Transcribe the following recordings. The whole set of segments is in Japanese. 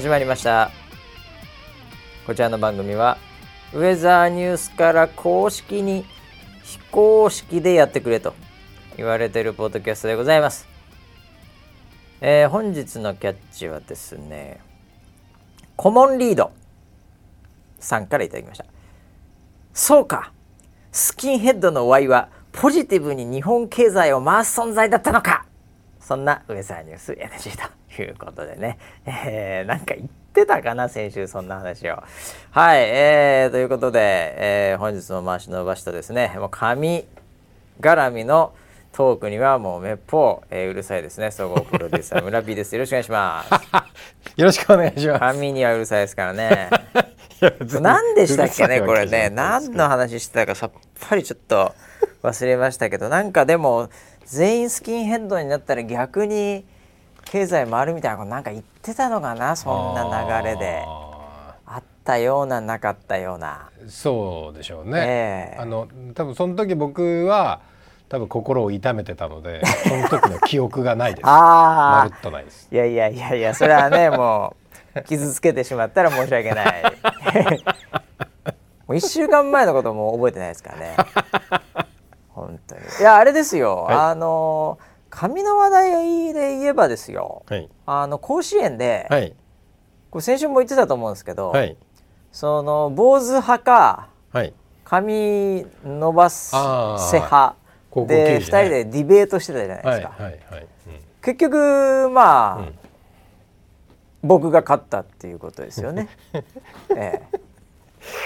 始まりました。こちらの番組はウェザーニュースから公式に非公式でやってくれと言われているポッドキャストでございます、えー本日のキャッチはですねコモンリードさんからいただきました。そうかスキンヘッドの Y はポジティブに日本経済を回す存在だったのか。そんなウェザーニュース NG ということでね、えー、なんか言ってたかな先週そんな話を。はい、えー、ということで、えー本日の回し伸ばしとですね。もう神絡みのトークにはもうめっぽう、えーうるさいですね。総合プロデューサー 村 P です。よろしくお願いします。よろしくお願いします。神にはうるさいですからね。何でしたっけねこれね。何の話してたかさっぱりちょっと忘れましたけど。なんかでも全員スキンヘッドになったら逆に経済回るみたいなことなんか言ってたのかなそんな流れで。ああったようななかったような。ーそうでしょうね。ええ。あの多分その時僕は多分心を痛めてたので、その時の記憶がないです。まあるっとないです。あいやいやいやいやそれはねもう傷つけてしまったら申し訳ない。もう1週間前のことも覚えてないですからね。本当に。いやあれですよ、はい。あの紙の話題で言えばですよ。はい。あの甲子園で、はい。これ先週も言ってたと思うんですけど、はい。その坊主派かはい。髪伸ばせ派で2球児ね。人でディベートしてたじゃないですか、はいはいはい。結局まあ、うん。僕が勝ったっていうことですよね、ええ、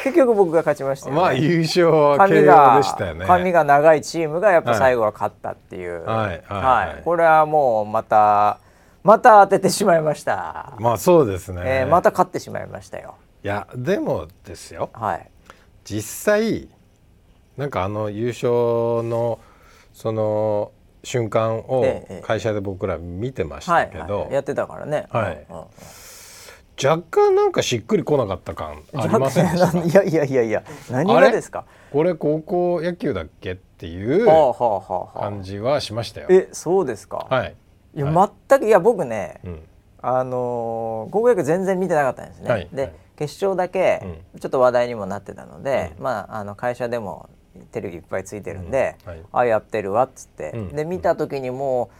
結局僕が勝ちましたよね、まあ優勝は慶応髪がでしたよね。髪が長いチームがやっぱ最後は勝ったっていう、はいはいはい。これはもうまたまた当ててしまいました、まあそうですね。えーまた勝ってしまいましたよ。いやでもですよ。はい。実際なんかあの優勝のその瞬間をええ会社で僕ら見てましはいたけど、はい、やってたからね、はい。うんうん若干なんかしっくりこなかった感ありませんでした？いやいやいやいや何がですか？これ高校野球だっけっていうはあはあはあはあ。感じはしましたよ。えそうですか、はい。いや、は全くいや僕ね、うん。あのー高校野球全然見てなかったんですね、で、はい。はい。決勝だけうちょっと話題にもなってたので、うん。まああの会社でもテレビいっぱいついてるんで、うん。はい。あやってるわっつって、うん。で見た時にも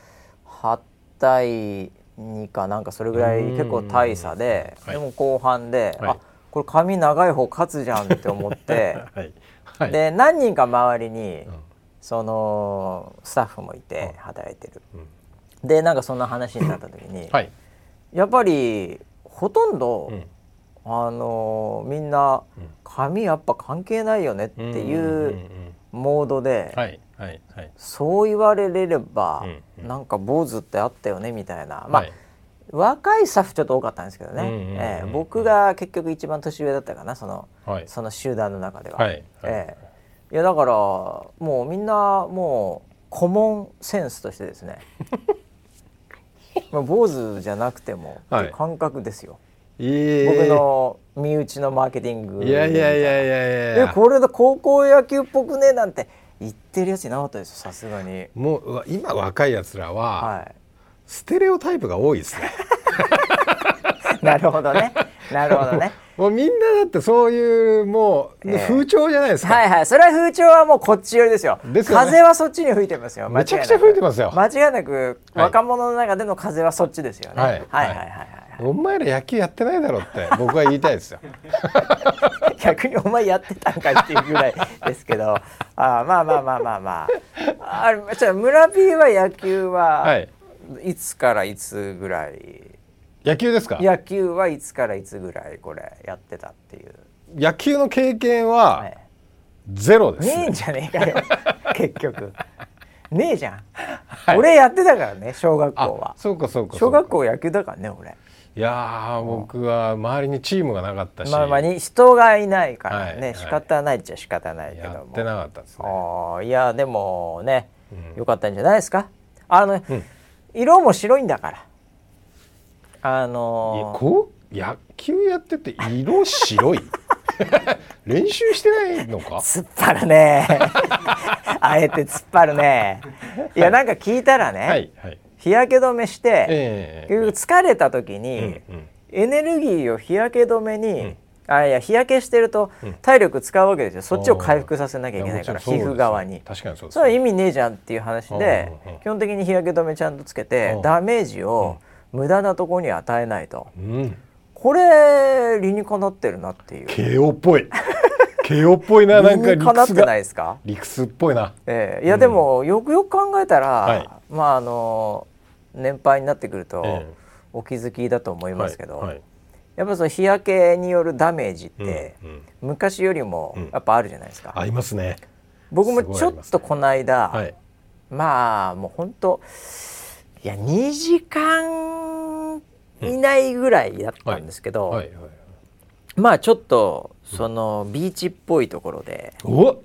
う8対2かなんかそれぐらいうん。結構大差で、はい。でも後半で、はい。あこれ髪長い方勝つじゃんって思って はい。はい。で何人か周りに、うん。そのスタッフもいて働いてる、うん。でなんかそんな話になった時に、はい。やっぱりほとんど、うん。あのみんなうん。髪やっぱ関係ないよねっていうん。モードで、はいはいはい。そう言われれれば、うんうん。なんか坊主ってあったよねみたいな、まあはい。若いスタッフちょっと多かったんですけどね、うんうんうんうんええ僕が結局一番年上だったかなそのはい。その集団の中では。はいはい。ええ。いやだからもうみんなもうコモンセンスとしてですねまあ坊主じゃなくてもはい感覚ですよ、僕の身内のマーケティングいやいやいやいやいやいやえこれで高校野球っぽくねなんて言ってるやついなかったですよさすがに。もう今若いやつらははい。ステレオタイプが多いですね。なるほどね。なるほどね。もうみんなだってそういうもう、ええ。風潮じゃないですか、はいはい。それは風潮はもうこっち寄りですよ。ですよね。風はそっちに吹いてますよ。めちゃくちゃ吹いてますよ。間違いなくはい若者の中での風はそっちですよね、はい。はいはいはいはいお前ら野球やってないだろって 僕は言いたいですよ。逆にお前やってたんかいっていうぐらいですけど。あーまあまあまあまあまあ。あじゃあ村 P は野球は、はい。い、つからいつぐらい？野球ですか？野球はいつからいつぐらいこれやってたっていう、野球の経験は、はい。ゼロです、ね。えんじゃねえかよ。結局。ねえじゃん、はい。俺やってたからね小学校あはそうかそうか。小学校野球だからね俺いやー僕は周りにチームがなかったし、まあまあに人がいないからね、はいはい。仕方ないっちゃ仕方ないけども。やってなかったですね。いやでもね、うん。よかったんじゃないですか？あの、うん。色も白いんだから。あのーこう？野球やってて色白い？練習してないのか？突っ張るね。あえて突っ張るね。いやなんか聞いたらね、はいはい日焼け止めして、疲れた時に、エネルギーを日焼け止めに、うん。あいや日焼けしてるとうん。体力使うわけですよ、そっちを回復させなきゃいけないから皮膚側に。確かにそうですそれは意味ねえじゃんっていう話で基本的に日焼け止めちゃんとつけてうん。ダメージを無駄なところに与えないと。うん。これ理にかなってるなっていう。慶応っぽい。慶応っぽいななんか理にかなって理屈がないですか？理屈っぽいな。ええ。いやでもよくよく考えたら、はい。まああの年配になってくるとえお気づきだと思いますけど、はいはい。やっぱその日焼けによるダメージって、うんうん。昔よりもうん。やっぱあるじゃないですか、ありますね。僕もちょっとこの間、はい。まあもう本当いや2時間以内ぐらいだったんですけど、まあちょっとそのビーチっぽいところでお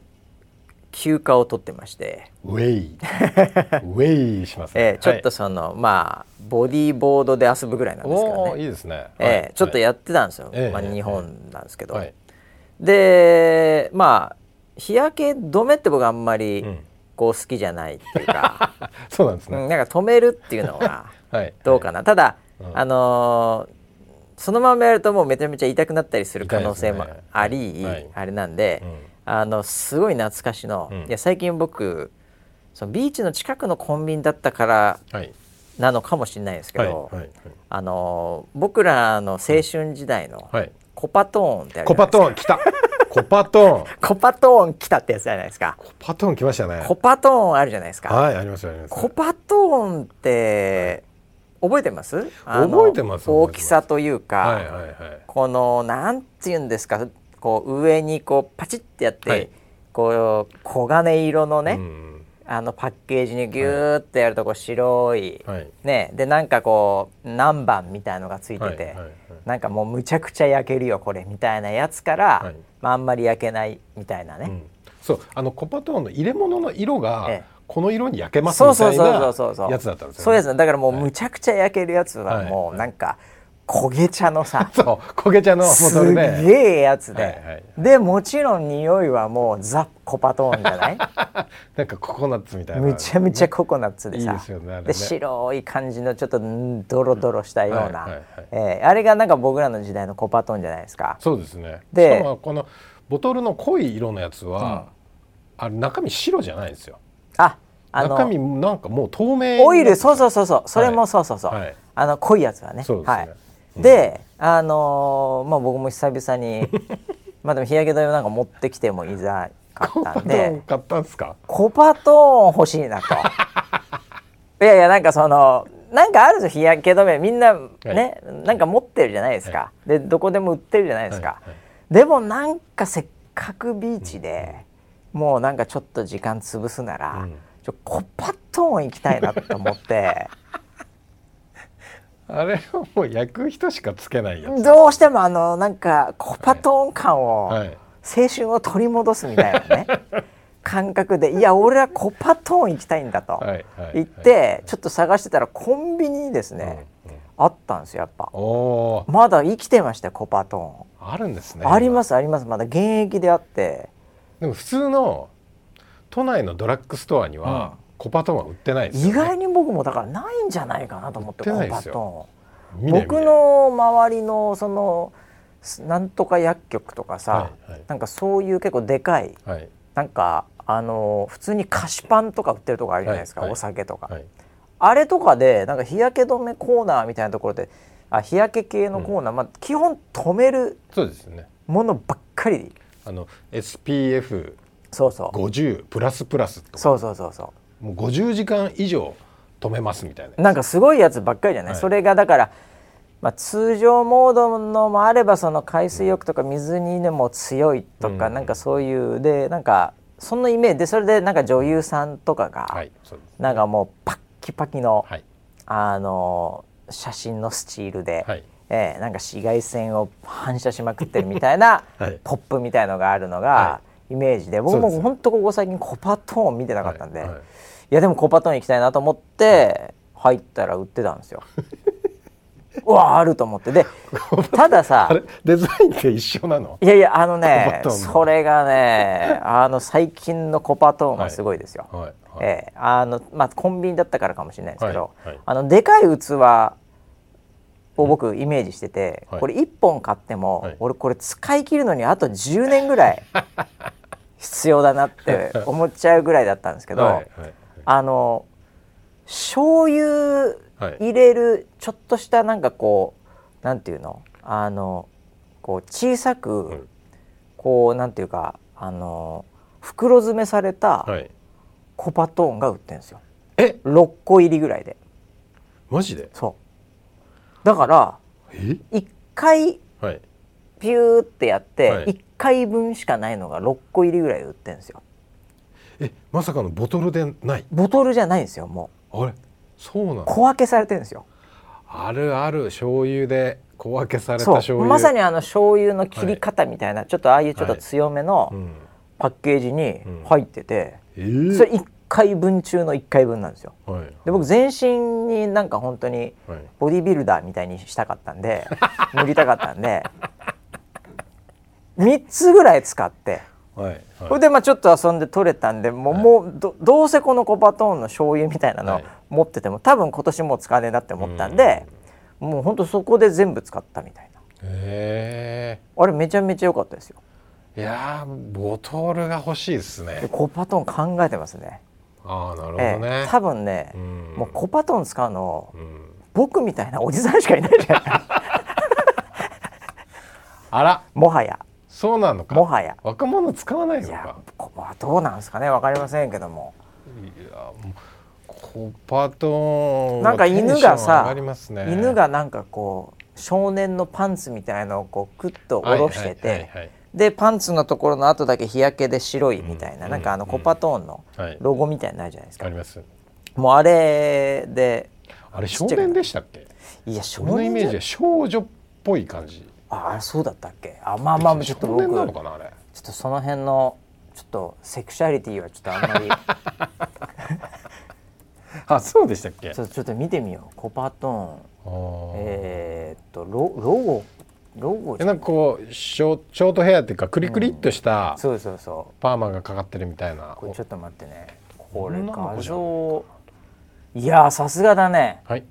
休暇を取ってまして、ウェイ。ウェイしますね、えーちょっとはいその、まあボディーボードで遊ぶぐらいなんですけどおーいね、いですね、えーはい。ちょっとやってたんですよ、まあ、ええええ日本なんですけど、はい。でまあ日焼け止めって僕あんまりうん。こう好きじゃないっていうか、そうなんですね、うんなんか止めるっていうのが はい。どうかな、ただ、うん。あのーそのままやるともうめちゃめちゃ痛くなったりする可能性もあり、はい。あれなんで、うんあのすごい懐かしの、うん。いや最近僕そのビーチの近くのコンビニだったからはい。なのかもしれないですけはいど、はい。あのー僕らの青春時代のはい。コパトーンってあるじコパトーン来た。コパトーン。コパトーン来たってやつじゃないですか。コパトーン来ましたね。コパトーンあるじゃないですか、はいありますあります。コパトーンって覚えてます？覚えてます大きさというか、はいはいはい。このなんていうんですかこう上にこうパチッてやって、はい。こう黄金色のね、うんあのパッケージにギューってやるとこう白い、はい。ねでなんかこう何番みたいのがついてて、はいはいはい。なんかもうむちゃくちゃ焼けるよこれみたいなやつから、はい。まあ、あんまり焼けないみたいなね、うん。そうあのコパトーンの入れ物の色がええ。この色に焼けますそうそうみたいそうそうそう。なやつだったんですよ、ね、そうです。ねだからもうはいむちゃくちゃ焼けるやつはもはい。うなんか焦げ茶のさ。そう焦げ茶のボすトルでげえやつで、はいはいでもちろん匂いはもうザ・コパトーンじゃない？なんかココナッツみたいな。むちゃむちゃココナッツでさ。ねね。で白い感じのちょっとんドロドロしたような、はいはいはい。えーあれがなんか僕らの時代のコパトーンじゃないですか？そうですね。でこのボトルの濃い色のやつは、あれ中身白じゃないんですよ。ああの中身なんかもう透明オイルそうそうそうそう。それもそうそうそう、はい。あの濃いやつはね。そうですね。はいであのーまあ僕も久々に まあでも日焼け止めなんか持ってきてもいざかコパトったんで買ったんですか？コパトーン欲しいなと。いやいやなんかそのなんかあるぞ日焼け止め。みんなね、なんか持ってるじゃないですか、でどこでも売ってるじゃないですか、はいはい。でもなんかせっかくビーチで、もうなんかちょっと時間潰すなら、うん。ちょコパトーン行きたいなと思ってあれはもう焼く人しかつけないやつ。どうしてもあのなんかコパトーン感を、はい。青春を取り戻すみたいなね 感覚でいや俺はコパトーン行きたいんだと言って、ちょっと探してたらコンビニにですね、うんうん。あったんですよやっぱ。まだ生きてましたよコパトあるんですねーン、ありますあります。まだ現役であって。でも普通の都内のドラッグストアには、コパトーンは売ってないですよ、ね、意外に僕もだからないんじゃないかなと思ってコパトーン僕の周りのそのなんとか薬局とかさ、はいはい。なんかそういう結構でかいはい。なんかあの普通に菓子パンとか売ってるとこあるじゃないですか、はいはい。お酒とか、はい。あれとかでなんか日焼け止めコーナーみたいなところであ日焼け系のコーナー、まあ、基本止めるものばっかり。あの SPF50 そうそう。プラスプラスとか。そうそうそうそもう50時間以上止めますみたいな。うなんかすごいやつばっかりじゃない、はい。それがだから、まあ、通常モードのもあればその海水浴とか水にでも強いとか、うん。なんかそういうでなんかそのイメージ。でそれでなんか女優さんとかが、なんかもうパッキパキの、はい。あの写真のスチールで、はい。えーなんか紫外線を反射しまくってるみたいな、はい。ポップみたいのがあるのが、はイメージで。僕も本当ここ最近コパトーン見てなかったんで、いはいはい。やでもコパトーン行きたいなと思って入ったら売ってたんですよ。うわあると思って。でたださあれデザインって一緒なの？いやいやあのねそれがねあの最近のコパトーンはすごいですよ。はいはい。ええあのまあコンビニだったからかもしれないですけど、あのでかい器こう僕イメージしてて、はいこれ1本買っても、はい。俺これ使い切るのにあと10年ぐらい 必要だなって 思っちゃうぐらいだったんですけど、はいはいあの醤油はい。入れるちょっとしたなんかこうなんていうの？あのこう小さく、はい。こうなんていうかあの袋詰めされたはい。コパトーンが売ってるんですよ。え？6個入りぐらいで。マジで？そう。だからえ？1回はい。ピューってやって、はい。1回分しかないのが6個入りぐらいで売ってるんですよ。えまさかのボトルでない？ボトルじゃないんですよもあれ？そうなのう小分けされてるんですよ。あるある醤油で小分けされた醤油。まさにあの醤油の切り方みたいな、ちょっとああいうちょっと強めのうん。パッケージにうん。入ってて、えー。それ1回分中の1回分なんですよ。はい。で僕全身になんか本当にはい。ボディビルダーみたいにしたかったんで 塗りたかったんで3つぐらい使って。はいそれでまあちょっと遊んで取れたんでもう,、もうどどうせこのコパトーンの醤油みたいなのはい。持ってても多分今年もう使わねえなって思ったんで、もうほんとそこで全部使ったみたいな。へあれめちゃめちゃ良かったですよ。えいやーボトルが欲しいですでねコパトーン考えてますね。ああなるほどええね、多分ね、うん。もうコパトーン使うのうん。僕みたいなおじさんしかいないじゃない。あら。もはやそうなのか。もはや。若者使わないのか。こまあどうなんですかね。わかりませんけども。いやコパトーンなんか犬がさ犬がなんかこう少年のパンツみたいなのをこうクッと下ろしてて、はいはい。はいでパンツのところの後だけ日焼けで白いみたいな、うんなんかあのうんコパトーンのはい。ロゴみたいになるじゃないですか、あります。もうあれであれ少年でしたっけ？いや少俺のイメージはじ少女っぽい感じ。ゃああそうだったっけ？あまあまあちょっと少僕年なのかなあれ？ちょっとその辺のちょっとセクシャリティはちょっとあんまり。あそうでしたっけ？ちょっとちょっと見てみよう。コパトー。ンえーっとロロゴ？ロゴなんかこうショショートヘアっていうかクリクリっとしたそうそうそう。パーマがかかってるみたいな。これちょっと待ってね。これ画像。いやーさすがだね。はい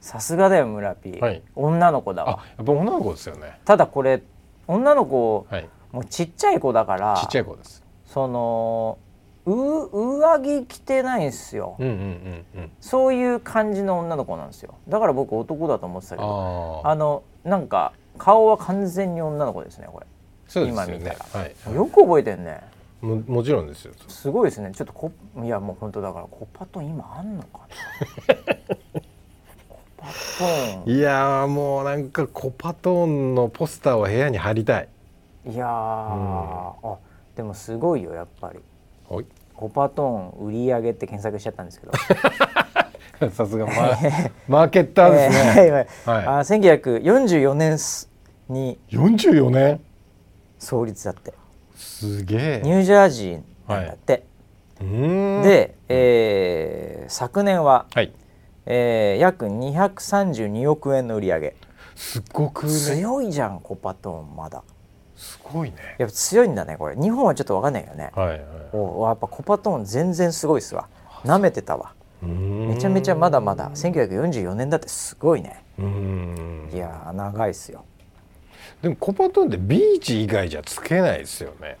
さすがだよ村ピー、はい。女の子だあわやっぱ女の子ですよね。ただこれ女の子はい。もうちっちゃい子だからちっちゃい子です。そのう上着着てないんですよ、うんうんうんうん。そういう感じの女の子なんですよ。だから僕男だと思ってたけどあああのなんか顔は完全に女の子ですねこれ。そうですよね。今見たら。はい。よく覚えてんね。ももちろんですよ。すごいですね。ちょっとこいやもう本当だからコパトン今あんのかな いやーもうなんかコパトーンのポスターを部屋に貼りたい。いやー、あでもすごいよやっぱり。はい。コパトーン売り上げって検索しちゃったんですけど。さすがマーマーケッターですね、えーはいあ1944年すに44年創立だって。すげえ。ニュージャージーなんだって、うーん。で、えー昨年は、はいえー約232億円の売り上げ。すっごくね。強いじゃんコパトーンまだ。すごいね。やっぱ強いんだねこれ。日本はちょっと分かんないよね、はいはいおやっぱコパトーン全然すごいっすわ。なめてたわ。めめちゃめちゃまだまだ。1944年だってすごいね。うーん。いやー長いっすよ。でもコパトーンってビーチ以外じゃつけないですよね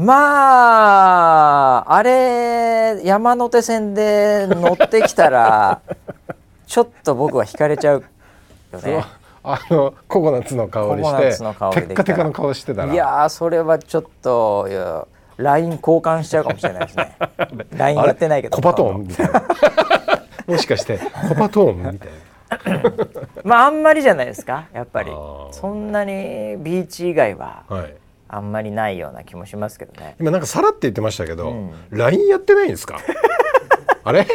まああれ山手線で乗ってきたら ちょっと僕は惹かれちゃうよね。あのココナッツの香りしてテッカテカの顔してたら。いやーそれはちょっといや LINE 交換しちゃうかもしれないですね。LINE やってないけど。コパトーンみたいな。もしかしてコパトーンみたいまああんまりじゃないですかやっぱり。そんなにビーチ以外は。な、はい、あんまりないような気もしますけどね。今なんかさらって言ってましたけど、うん。LINE やってないんですか？あれ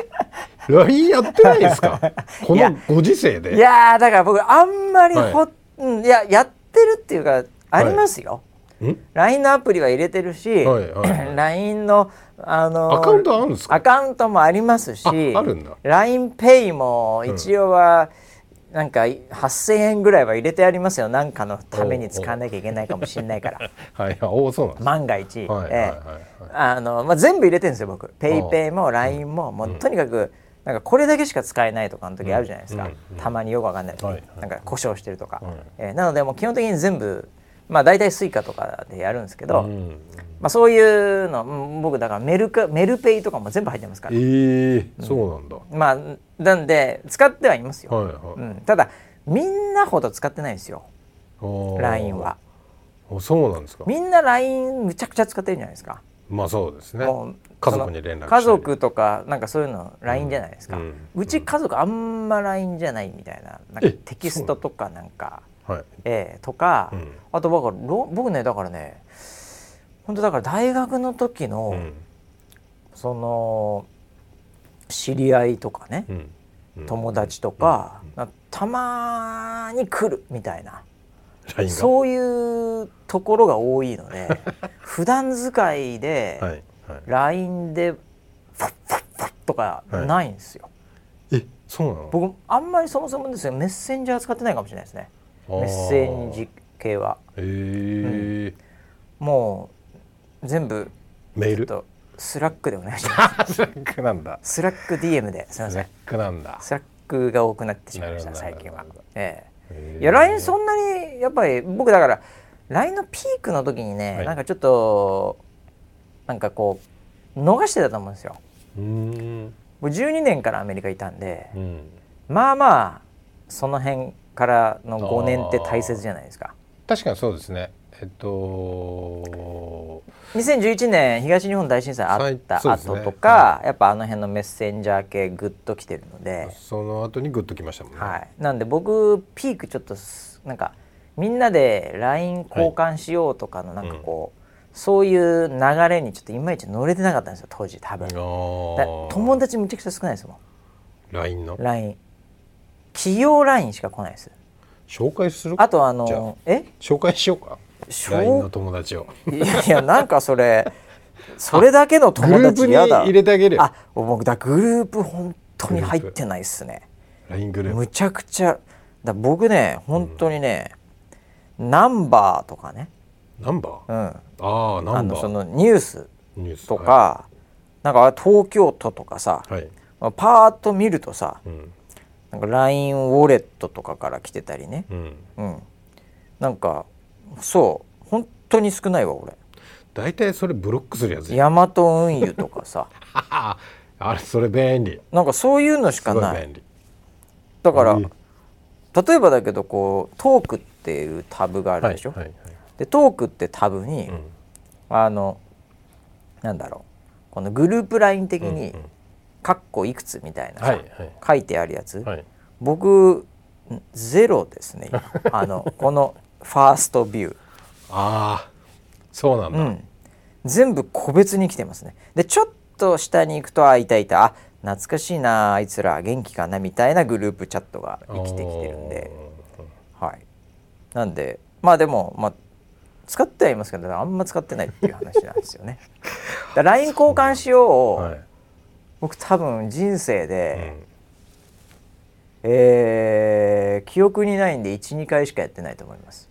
？LINE やってないんですか？このご時世で。いやーだから僕あんまりほ、はうんいややってるっていうかありますよ、ん？LINE のアプリは入れてるし、はいはいはい。LINE のあのアカウントあるんですか？アカウントもありますしああるんだ。LINEPay も一応は、なんか8,000円ぐらいは入れてありますよ。なんかのために使わなきゃいけないかもしれないから。はいあおそうなん万が一、ええ。あのまあ、全部入れてるんですよ僕。PayPay も LINE も、もうとにかくなんかこれだけしか使えないとかの時あるじゃないですか、うんうん。たまによくわかんない時、はいはい。なんか故障してるとか、はい。えーなのでもう基本的に全部まあ大体 Suica とかでやるんですけど、うんまあ、そういうのうん僕だからメルカメルペイとかも全部入ってますから、えー、そうなんだ、まあなんで使ってはいますよ、はいはい、うん、ただみんなほど使ってないんですよ。LINE は。あそうなんですか。みんな LINE むちゃくちゃ使ってるじゃないですか。まあそうですね。家族に連絡家族とかなんかそういうの LINE じゃないですか、ううん。ち家族あんま LINE じゃないみたいななんかえテキストとかなんかはい。ええとか、うん。あと僕ろ僕ねだからね本当だから大学の時の、うん。その知り合いとかね、うん。うん。友達とか、なたまに来るみたいな。そういうところが多いので 普段使いではいはい。LINE でファッファッファッとかないんですよ、えそうなの？僕あんまりそもそもですよ。メッセンジャー使ってないかもしれないですねメッセンジャー系は。えー。もう全部メール？と Slack でお願いします。Slack なんだ。 Slack DM ですみません。 Slack なんだ。 Slack が多くなってしまいました最近は。えへー。えいや LINE そんなにやっぱり僕だから LINE のピークの時にね、はい。なんかちょっとなんかこう逃してたと思うんですよ。うーん。僕12年からアメリカいたんでうん。まあまあその辺からの5年って大切じゃないですか。確かにそうですね。えっと2011年東日本大震災あったはいそうですね。後とか、やっぱあの辺のメッセンジャー系グッときてるので、その後にグッときましたもんね、はい、なんで僕ピークちょっとすなんかみんなで LINE 交換しようとかのなんかこう、そういう流れにちょっといまいち乗れてなかったんですよ当時多分。友達むちゃくちゃ少ないですも LINE の？ん LINE 企業 LINE しか来ないです。紹介する？あとあのえ？紹介しようか。紹 LINE の友達を。いやいやなんかそれそれだけの友グループに達やだ。入れてあげる。よあ僕だグループ本当に入ってないっすね。LINE グループ。むちゃくちゃ。だ僕ね本当にね、ナンバーとかね、ナンバー？うん、ああナンバー。あのそのニュースとか、なんか東京都とかさ、はい、はいパーッと見るとさうんなんか LINE ウォレットとかから来てたりね、うん、うん、なんかそう。本当に少ないわ俺。大体それブロックするやつヤマト運輸とかさ。あれそれ便利。なんかそういうのしすかない。だからいい例えばだけどこうトークっていうタブがあるでしょ、はいはいでトークってタブに、うん。あのなんだろう。このグループ LINE 的うんに「カッコいくつ」みたいなさ、はいはい。書いてあるやつ、はい。僕んゼロですね。今 あのこのファーストビュー、ああそうなんだ、うん、全部個別に来てますね。でちょっと下に行くとあいたいた。あ懐かしいなあいつら元気かなみたいなグループチャットが生きてきてるんで。はい。なんでまあでもまあ使ってはいますけどあんま使ってないっていう話なんですよね。だ LINE 交換しようを、はい、僕多分人生うで、ん。えー記憶にないんで12回しかやってないと思います。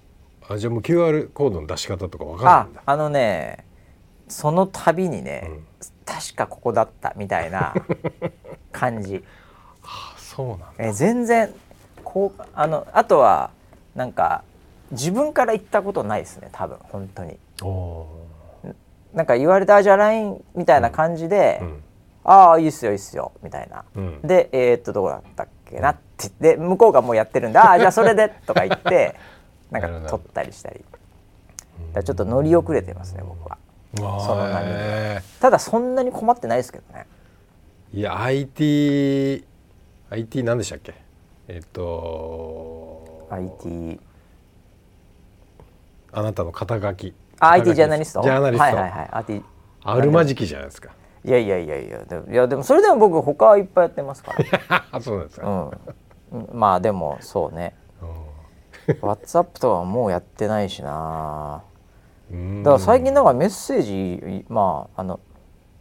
あじゃあもう QR コードの出し方とかわかんないあんだ。あのねその度にね、うん。確かここだったみたいな 感じ、あそうなんだ。えー全然こうあのあとはなんか自分から言ったことないですね多分本当に。おなんか言われたあじゃあ LINE みたいな感じで、ーうんああいいっすよいいっすよみたいな、うん。でえーっとどこだったっけなって。で向こうがもうやってるんでああじゃあそれでとか言って なんか撮ったりしたり。ちょっと乗り遅れてますね僕は。そその波にへただそんなに困ってないですけどね。ーいや IT IT 何でしたっけ？えっ、と IT あなたの肩書き。あ IT ジャーナリスト？ジャーナリスト、はいはいはい。あるまじきじゃないですかいやいやいやいやでもいやでもそれでも僕他はいっぱいやってますかあ そうなんですか、らうん。まあでもそうね。う WhatsApp とかはもうやってないしな。だから最近なんかメッセージまああの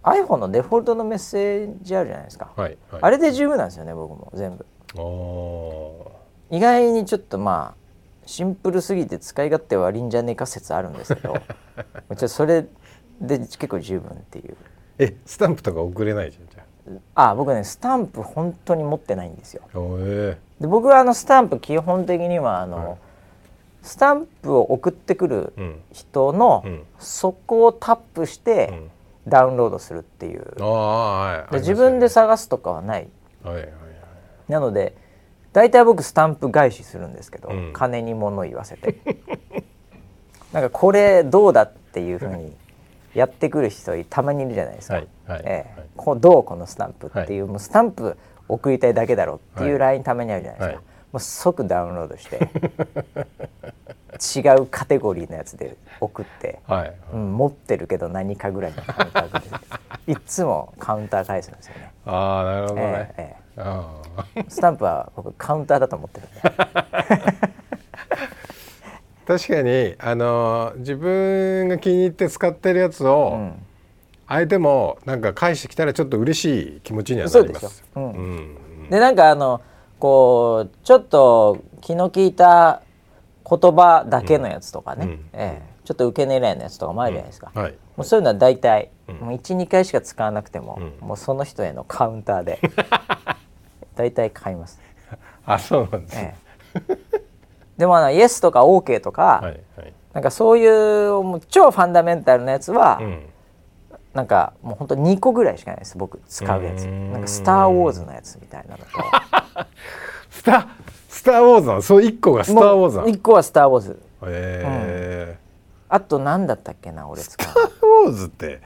iPhone のデフォルトのメッセージあるじゃないですか、はいはい。あれで十分なんですよね僕も全部。お意外にちょっとまあシンプルすぎて使い勝手悪いんじゃねえか説あるんですけど。ちょっとそれで結構十分っていうえスタンプとか送れないじゃんじゃあ。僕ねスタンプ本当に持ってないんですよ。で僕はあのスタンプ基本的にはあの、はい。スタンプを送ってくるうん。人の、うん。そこをタップしうてん。ダウンロードするっていう、ああはい。自分で探すとかはない。はいはいはい。なので大体僕スタンプ返しするんですけど、うん。金に物言わせて。なんかこれどうだっていうふうにやってくる人たまにいるじゃないですか、はいはいええ。はい。こうどうこのスタンプっていう、はもうスタンプ送りたいだけだろうっていうはい。LINE たまにあるじゃないですか、はい。もう即ダウンロードして 違うカテゴリーのやつで送って、はいうん、持ってるけど何かぐらいのカウンターでいっつもカウンター返すんですよね。ああなるほどね、えええああえスタンプは僕カウンターだと思ってるんで。確かにあの自分が気に入って使ってるやつを、うん。相手もなんか返してきたらちょっと嬉しい気持ちにはなります。そうでしょ。うん。うん。でなんかあのこうちょっと気の利いた言葉だけのやつとかね、うん。ええ。ちょっと受け狙いのやつとかもあるじゃないですか、はい。もうそういうのは大体、うん。もう12回しか使わなくても、うん。もうその人へのカウンターで 大体買います、あそうなんですえね、えでもあのイエスとか OK とか、はいはい。なんかそういうもう超ファンダメンタルなやつは、うん。なんかもうほんと2個ぐらいしかないです僕使うやつ。うーん。なんか「スター・ウォーズ」のやつみたいなのと。ス タスター・ウォーズなの？そう一個がスター・ウォーズなの？1個は「スター・ウォーズ」へあと何だったっけな俺使うえスター・ウォーズって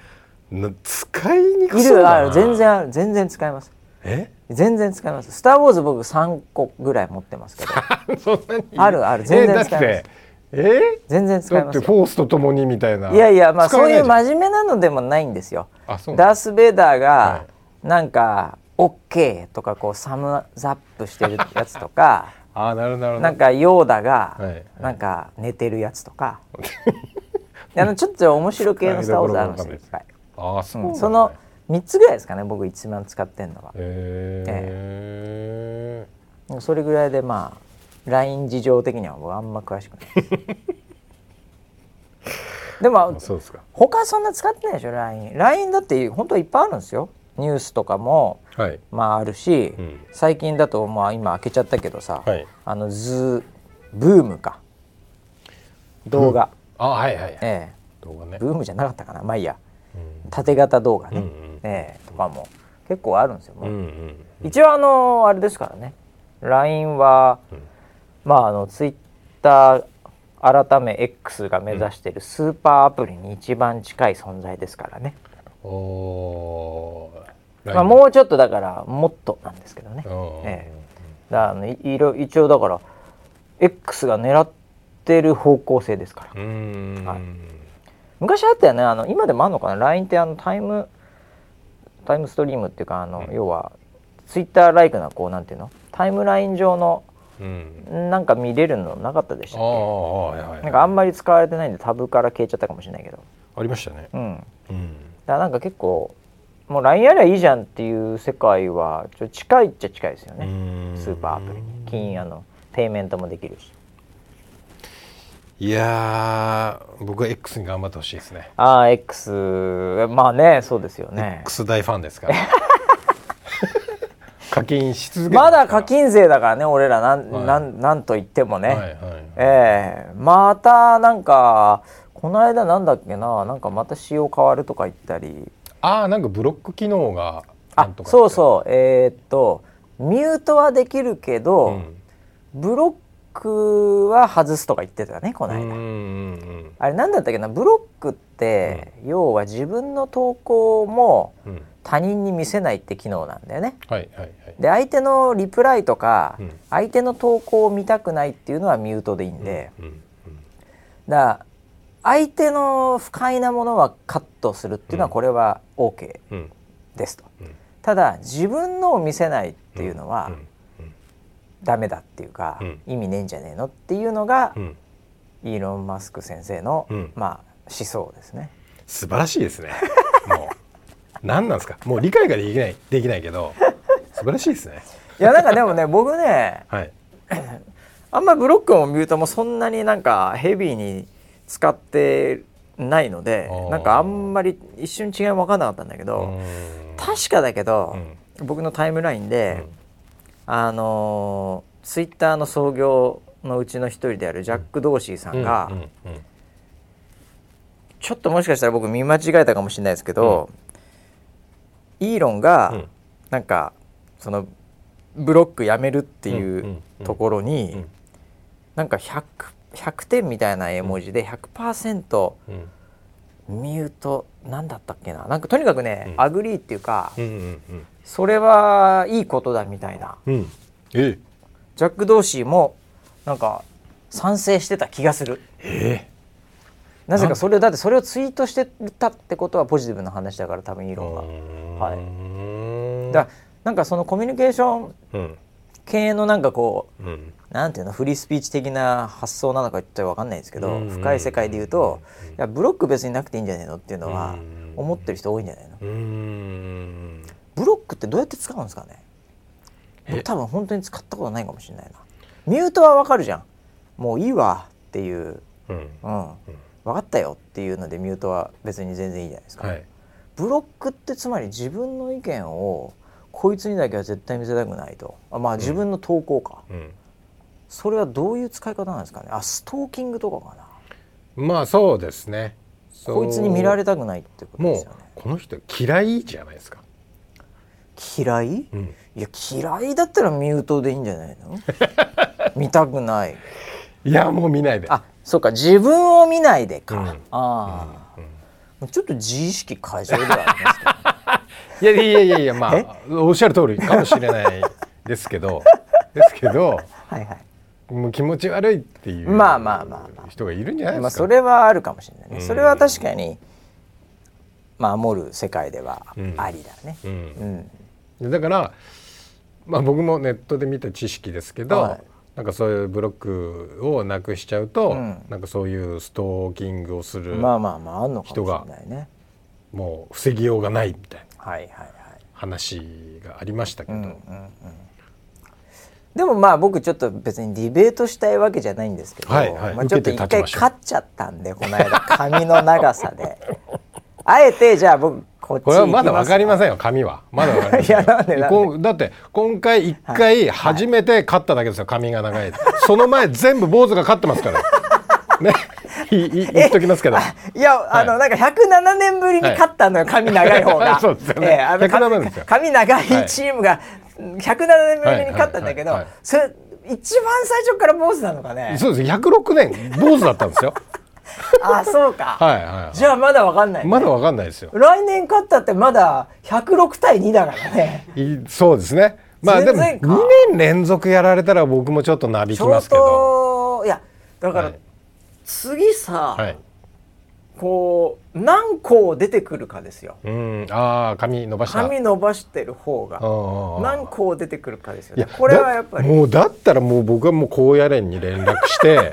な使いにくそうだな。るある。全然ある。全然使います。え？全然使います「スター・ウォーズ」僕3個ぐらい持ってますけど。あるある。全然え使います。だってえ？全然使いだってますよフォースとともにみたいな。いやいやまあそういう真面目なのでもないんですよ。ダース・ベイダーはがなんか「OK」とかこうサムザップしてるやつとか あなるなるなんかヨーダがはい。はいなんか寝てるやつとか。あのちょっと面白系の「スター・ウォーズ」あるんですよいっぱい、あそうなんだ。うんその3つぐらいですかね僕一番使ってんのは。へえそれぐらいでまあ LINE 事情的には僕あんま詳しくない。でもあそうですか。他そんな使ってないでしょ LINE LINE だって本当はいっぱいあるんですよ。ニュースとかもはい。まああるし、うん。最近だとまあ今開けちゃったけどさ、はい。あのズブーム。か動画、あはいはいえ動画ね。えブームじゃなかったかな。まあいいや。うん縦型動画ね、うんうん。ええとかも結構あるんですよ、もう。うんうん一応あのあれですからね。LINE は、うん。まああの Twitter 改め X が目指しているスーパーアプリに一番近い存在ですからね、おー。まあ、もうちょっとだからもっとなんですけどね。うんうんえだからあのいいろ一応だから X が狙ってる方向性ですから。うーん。はい昔あったよね。あの今でもあるのかな？LINE ってあのタイムタイムストリームっていうかあの、うん。要はツイッターライクなこうなんていうの？タイムライン上のうん。なんか見れるのなかったでしたっはいはいけなんかあんまり使われてないんでタブから消えちゃったかもしれないけど。ありましたね。うん。うん。らなんか結構もう LINE やりゃいいじゃんっていう世界はちょ近いっちゃ近いですよね。スーパーアプリに。金あのペイメントもできるしいやー僕は X に頑張ってほしいですね。ああ X まあねそうですよね。X 大ファンですから。課金し続けてまだ課金税だからね俺らなん,、はい。なんなんと言ってもね、はいはいええ。またなんかこの間なんだっけななんかまた仕様変わるとか言ったり。ああなんかブロック機能がなあんとかそうそう。えーっとミュートはできるけど、うん。ブロックは外すとか言ってたねこの間、うんうんうんあれなんだったっけな？ブロックって、要は自分の投稿もうん。他人に見せないって機能なんだよね。はいはいはい。で相手のリプライとか、うん。相手の投稿を見たくないっていうのはミュートでいいんで、うんうんだから相手の不快なものはカットするっていうのはうん。これは OK うん。ですと、うん。ただ自分のを見せないっていうのはうんダメだっていうか、うん。意味ねえんじゃねえのっていうのがう、ん。イーロン・マスク先生の、うん。まあ思想ですね。素晴らしいですね。もう。何なんですか？もう理解ができないできないけど素晴らしいですね。いやなんかでもね 僕ねはい。あんまりブロックもミュートもそんなになんかヘビーに使ってないのでなんかあんまり一瞬違い分かんなかったんだけど、うん。確かだけど、うん。僕のタイムラインで、うんあのツイッター Twitter の創業のうちの一人であるジャック・ドーシーさんが、うんうんちょっともしかしたら僕見間違えたかもしれないですけど、イーロンが、うん。なんかそのブロックやめるっていんうんうところに、うん。なんか 100, 100点みたいな絵文字で100%うんミュートなん。だったっけな。なんかとにかくね、うん。 agree っていうか、うんうんそれはいいことだみたいな。うん。うんえ。ジャック・ドーシーもなんか賛成してた気がする。えなぜかそれだってそれをツイートしてたってことはポジティブな話だから多分イーロンが。はい。いだなんかそのコミュニケーションうん。系のなんかこううん。なんていうのフリースピーチ的な発想なのか言ったら分かんないですけど、うん。深い世界で言うと、うん。いやブロック別になくていいんじゃないのっていうのはうん。思ってる人多いんじゃないの、ブロックってどうやって使うんですかね？多分本当に使ったことないかもしれないな。ミュートは分かるじゃん。もういいわっていう、うん。うん。分かったよっていうのでミュートは別に全然いいじゃないですか、はい。ブロックってつまり自分の意見をこいつにだけは絶対見せたくないと。あまあ自分の投稿か、うん。それはどういう使い方なんですかね？あストーキングとかかな。まあそうですね。こいつに見られたたくないってことですよね。この人嫌いじゃないですか嫌い？いうん。や嫌いだったらミュートでいいんじゃないの？見たくない。いやもう見ないで。あそうか。自分を見ないでか、うん。ああ、うんちょっと自意識過剰ではありますけど いやいやいやいやまえ？あおっしゃる通りかもしれないですけど。ですけどはいはい。もう気持ち悪いっていうまあまあまあまあ。人がいるんじゃないまあですか、それはあるかもしれないね、うん。それは確かに守る世界ではうん。ありだね。ううんん、だから、まあ、僕もネットで見た知識ですけど、はい。なんかそういうブロックをなくしちゃうと、うん。なんかそういうストーキングをする、まあまあまああんのかもう防ぎようがないみたいな話がありましたけど、うんうんうん。でもまあ僕ちょっと別にディベートしたいわけじゃないんですけど、はいはい。まあ、ちょっと一回勝っちゃったんでこの間。髪の長さで。あえてじゃあ僕これはまだ分かりまんせんよ髪は。まだ分かりません だって今回一回初めて勝っただけですよ髪が長い。その前全部坊主が勝ってますから。ね。いい言っときますけど。いや、あの、なんか107年ぶりに勝ったのよ、髪長い方が。そうですよね。ええあの107ですよ。髪長いチームが107年ぶりに勝ったんだけどはい。はい。はい。はい、それ、一番最初から坊主なのかね。そうです。106年坊主だったんですよ あ、そうか。はいはいはいじゃあまだわかんない、ね。まだ分かんないですよ来年勝ったってまだ106対2だからね。いそうですねまあでも全然か2年連続やられたら僕もちょっとなびきますけどと、いや、だから、はい次さ、はいこう、何個出てくるかですよ。うんああ髪伸ばした髪伸ばしてる方が。何個出てくるかですよいや。ねこれはやっぱり。だもうだったらもう僕はもう高野連に連絡して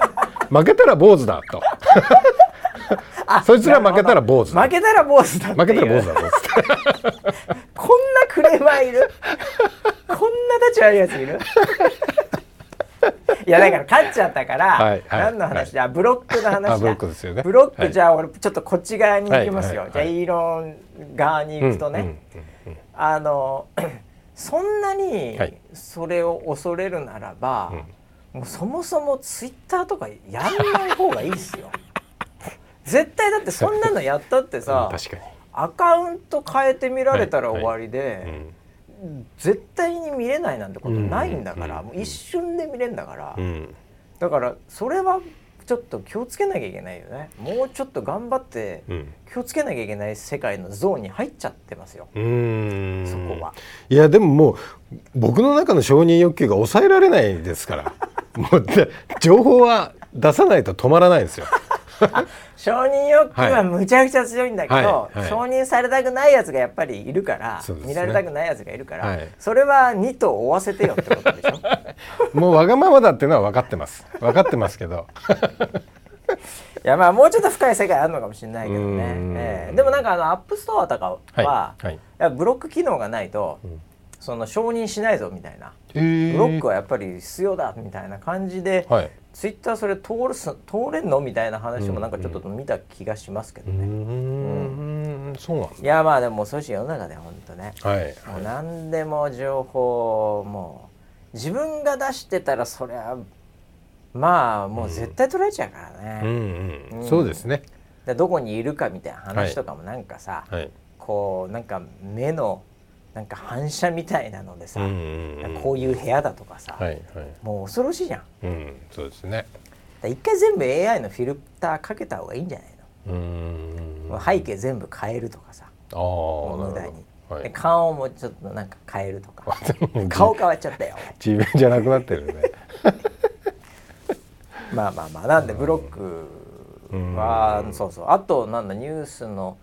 負けたら坊主だと。そいつら負けたら坊主だ。負けたら坊主だ負けたら坊主だとこんなクレーマーいる？こんな立ち悪いやついる？いやだから勝っちゃったから、はいはい何の話だ、ブロックの話だ。あブロックですよね。ブロック、はいじゃあ俺ちょっとこっち側に行きますよ、はい。はいはい。じゃあイーロン側に行くとね、うんうんあの そんなにはい。それを恐れるならば、もうそもそもツイッターとかやんない方がいいですよ。絶対だってそんなのやったってさ、うん確かに。アカウント変えてみられたら終わりで、うん。絶対に見れないなんてことないんだから、うんもう一瞬で見れるんだから、うん。だからそれはちょっと気をつけなきゃいけないよね。もうちょっと頑張ってうん。気をつけなきゃいけない世界のゾーンに入っちゃってますよ、うーん。そこは。いやでももう僕の中の承認欲求が抑えられないですからもうで情報は出さないと止まらないんですよ。承認欲求ははい。むちゃくちゃ強いんだけど、はい。はい。承認されたくないやつがやっぱりいるから、ね。見られたくないやつがいるから、はい。それは2頭追わせてよってことでしょ？もうわがままだっていうのは分かってます。分かってますけど。いやまあもうちょっと深い世界あるのかもしれないけどね。ええ。でもなんかあのアップストアとかは、はい。はい。ブロック機能がないと、んその承認しないぞみたいな、ブブロックはやっぱり必要だみたいな感じで、はい。ツイッターそれ通るす通れんのみたいな話もなんかちょっと見た気がしますけどうーね。ん。んそうなんいやまあでも恐ろしい世の中で本当ね。だはい。もう何でも情報もう自分が出してたらそりゃまあもう絶対取られちゃうからね、うんうん、うん。そうですね。でどこにいるかみたいな話とかもなんかさ、はい。こうなんか目のなんか反射みたいなのでさ、うんうんうん。こういう部屋だとかさ、はいはい。もう恐ろしいじゃん。うんそうですね。ら一回全部 AI のフィルターかけた方がいいんじゃないうん。の、背景全部変えるとかさあ無駄に、はい。で顔もちょっとなんか変えるとか。顔変わっちゃったよ。自分じゃなくなってるね。まあまあまあなんでブロックはうん。そうそう。あとなんだニュースの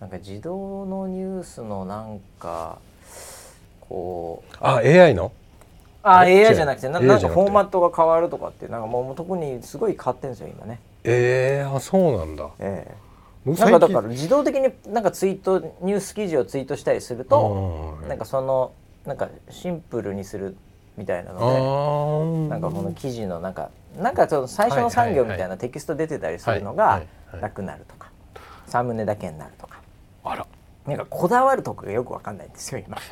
なんか自動のニュースのなんかこうあ AI の？あえ AI じゃなくてなんかフォーマットが変わるとかってなんかもう特にすごい変わってんですよ今ね。ええあそうなんだ。ええ。僕なんかだから自動的になんかツイートニュース記事をツイートしたりするとなんかそのなんかシンプルにするみたいなあのでー。なんかこの記事のなんかなんかちょっと最初の産業みたいなテキスト出てたりするのがなくなるとかサムネだけになるとか。あらなんかこだわるとこがよくわかんないんですよ今。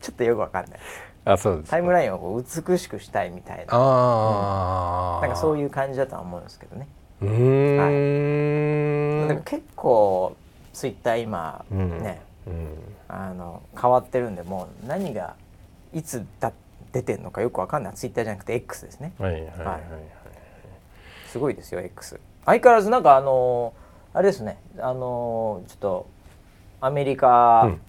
ちょっとよくわかんない。あそうですタイムラインをこう美しくしたいみたいな。ああ、なんかそうういう感じだとは思うんですけどね。うーん、でも結構ツイッター今うん。ね、うん。あの変わってるんでもう何がいつだ出てんのかよくわかんない。ツイッターじゃなくて X ですね。はいはいはいはい、すごいですよ X 相変わらずなんかあのあれですね。あのちょっとアメリカ、うん。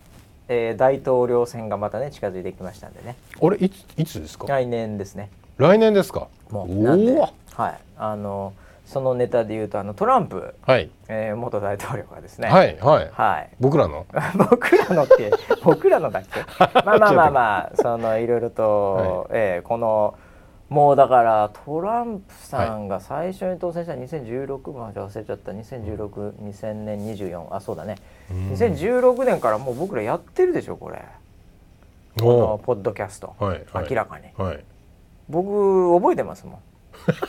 えー大統領選がまたね近づいてきましたんでね。あれいついつですか、来年ですね。来年ですか？もうおなんで。おはい。あのそのネタで言うとあのトランプ、はい。えー元大統領がですね。はいはい。はい。僕らの？僕らのって僕らのだっけ？まあまあまあまあそのいろいろと、えーこのもうだからトランプさんが最初に当選した2016まで忘れちゃった。20162000年24あそうだね。うん。2016年からもう僕らやってるでしょこれ。こおのポッドキャスト、はいはい。明らかに。はい。僕覚えてますもん。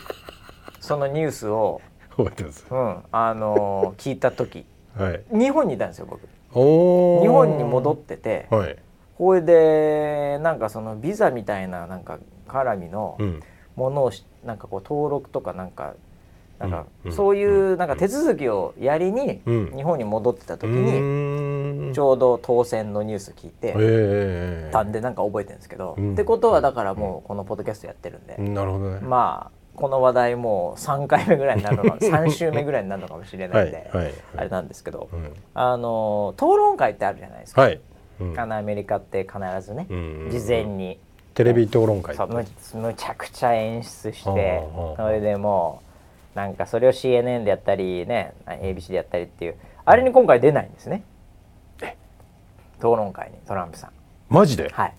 そのニュースを、覚えてます。うん、あの聞いた時。はい。日本にいたんですよ僕。日本に戻ってて、はい。これでなんかそのビザみたいななんか絡みのうん。ものをしなんかこう登録とかなんかなんかうん。そういううん。なんか手続きをやりにうん。日本に戻ってた時うにちょうど当選のニュース聞いてええたんでなんか覚えてるんですけどうん。ってことはだからもうこのポッドキャストやってるんでなるほどね。まあこの話題もう3回目ぐらいになるのか 3週目ぐらいになるのかもしれないんであれなんですけどうん。あの討論会ってあるじゃないですか。あのアメリカって必ずねうん。事前に。テレビ討論会そうむむちゃくちゃ演出してそれでもうなんかそれを CNN でやったりね ABC でやったりっていうあれに今回出ないんですね。討論会にトランプさん。マジで？はい。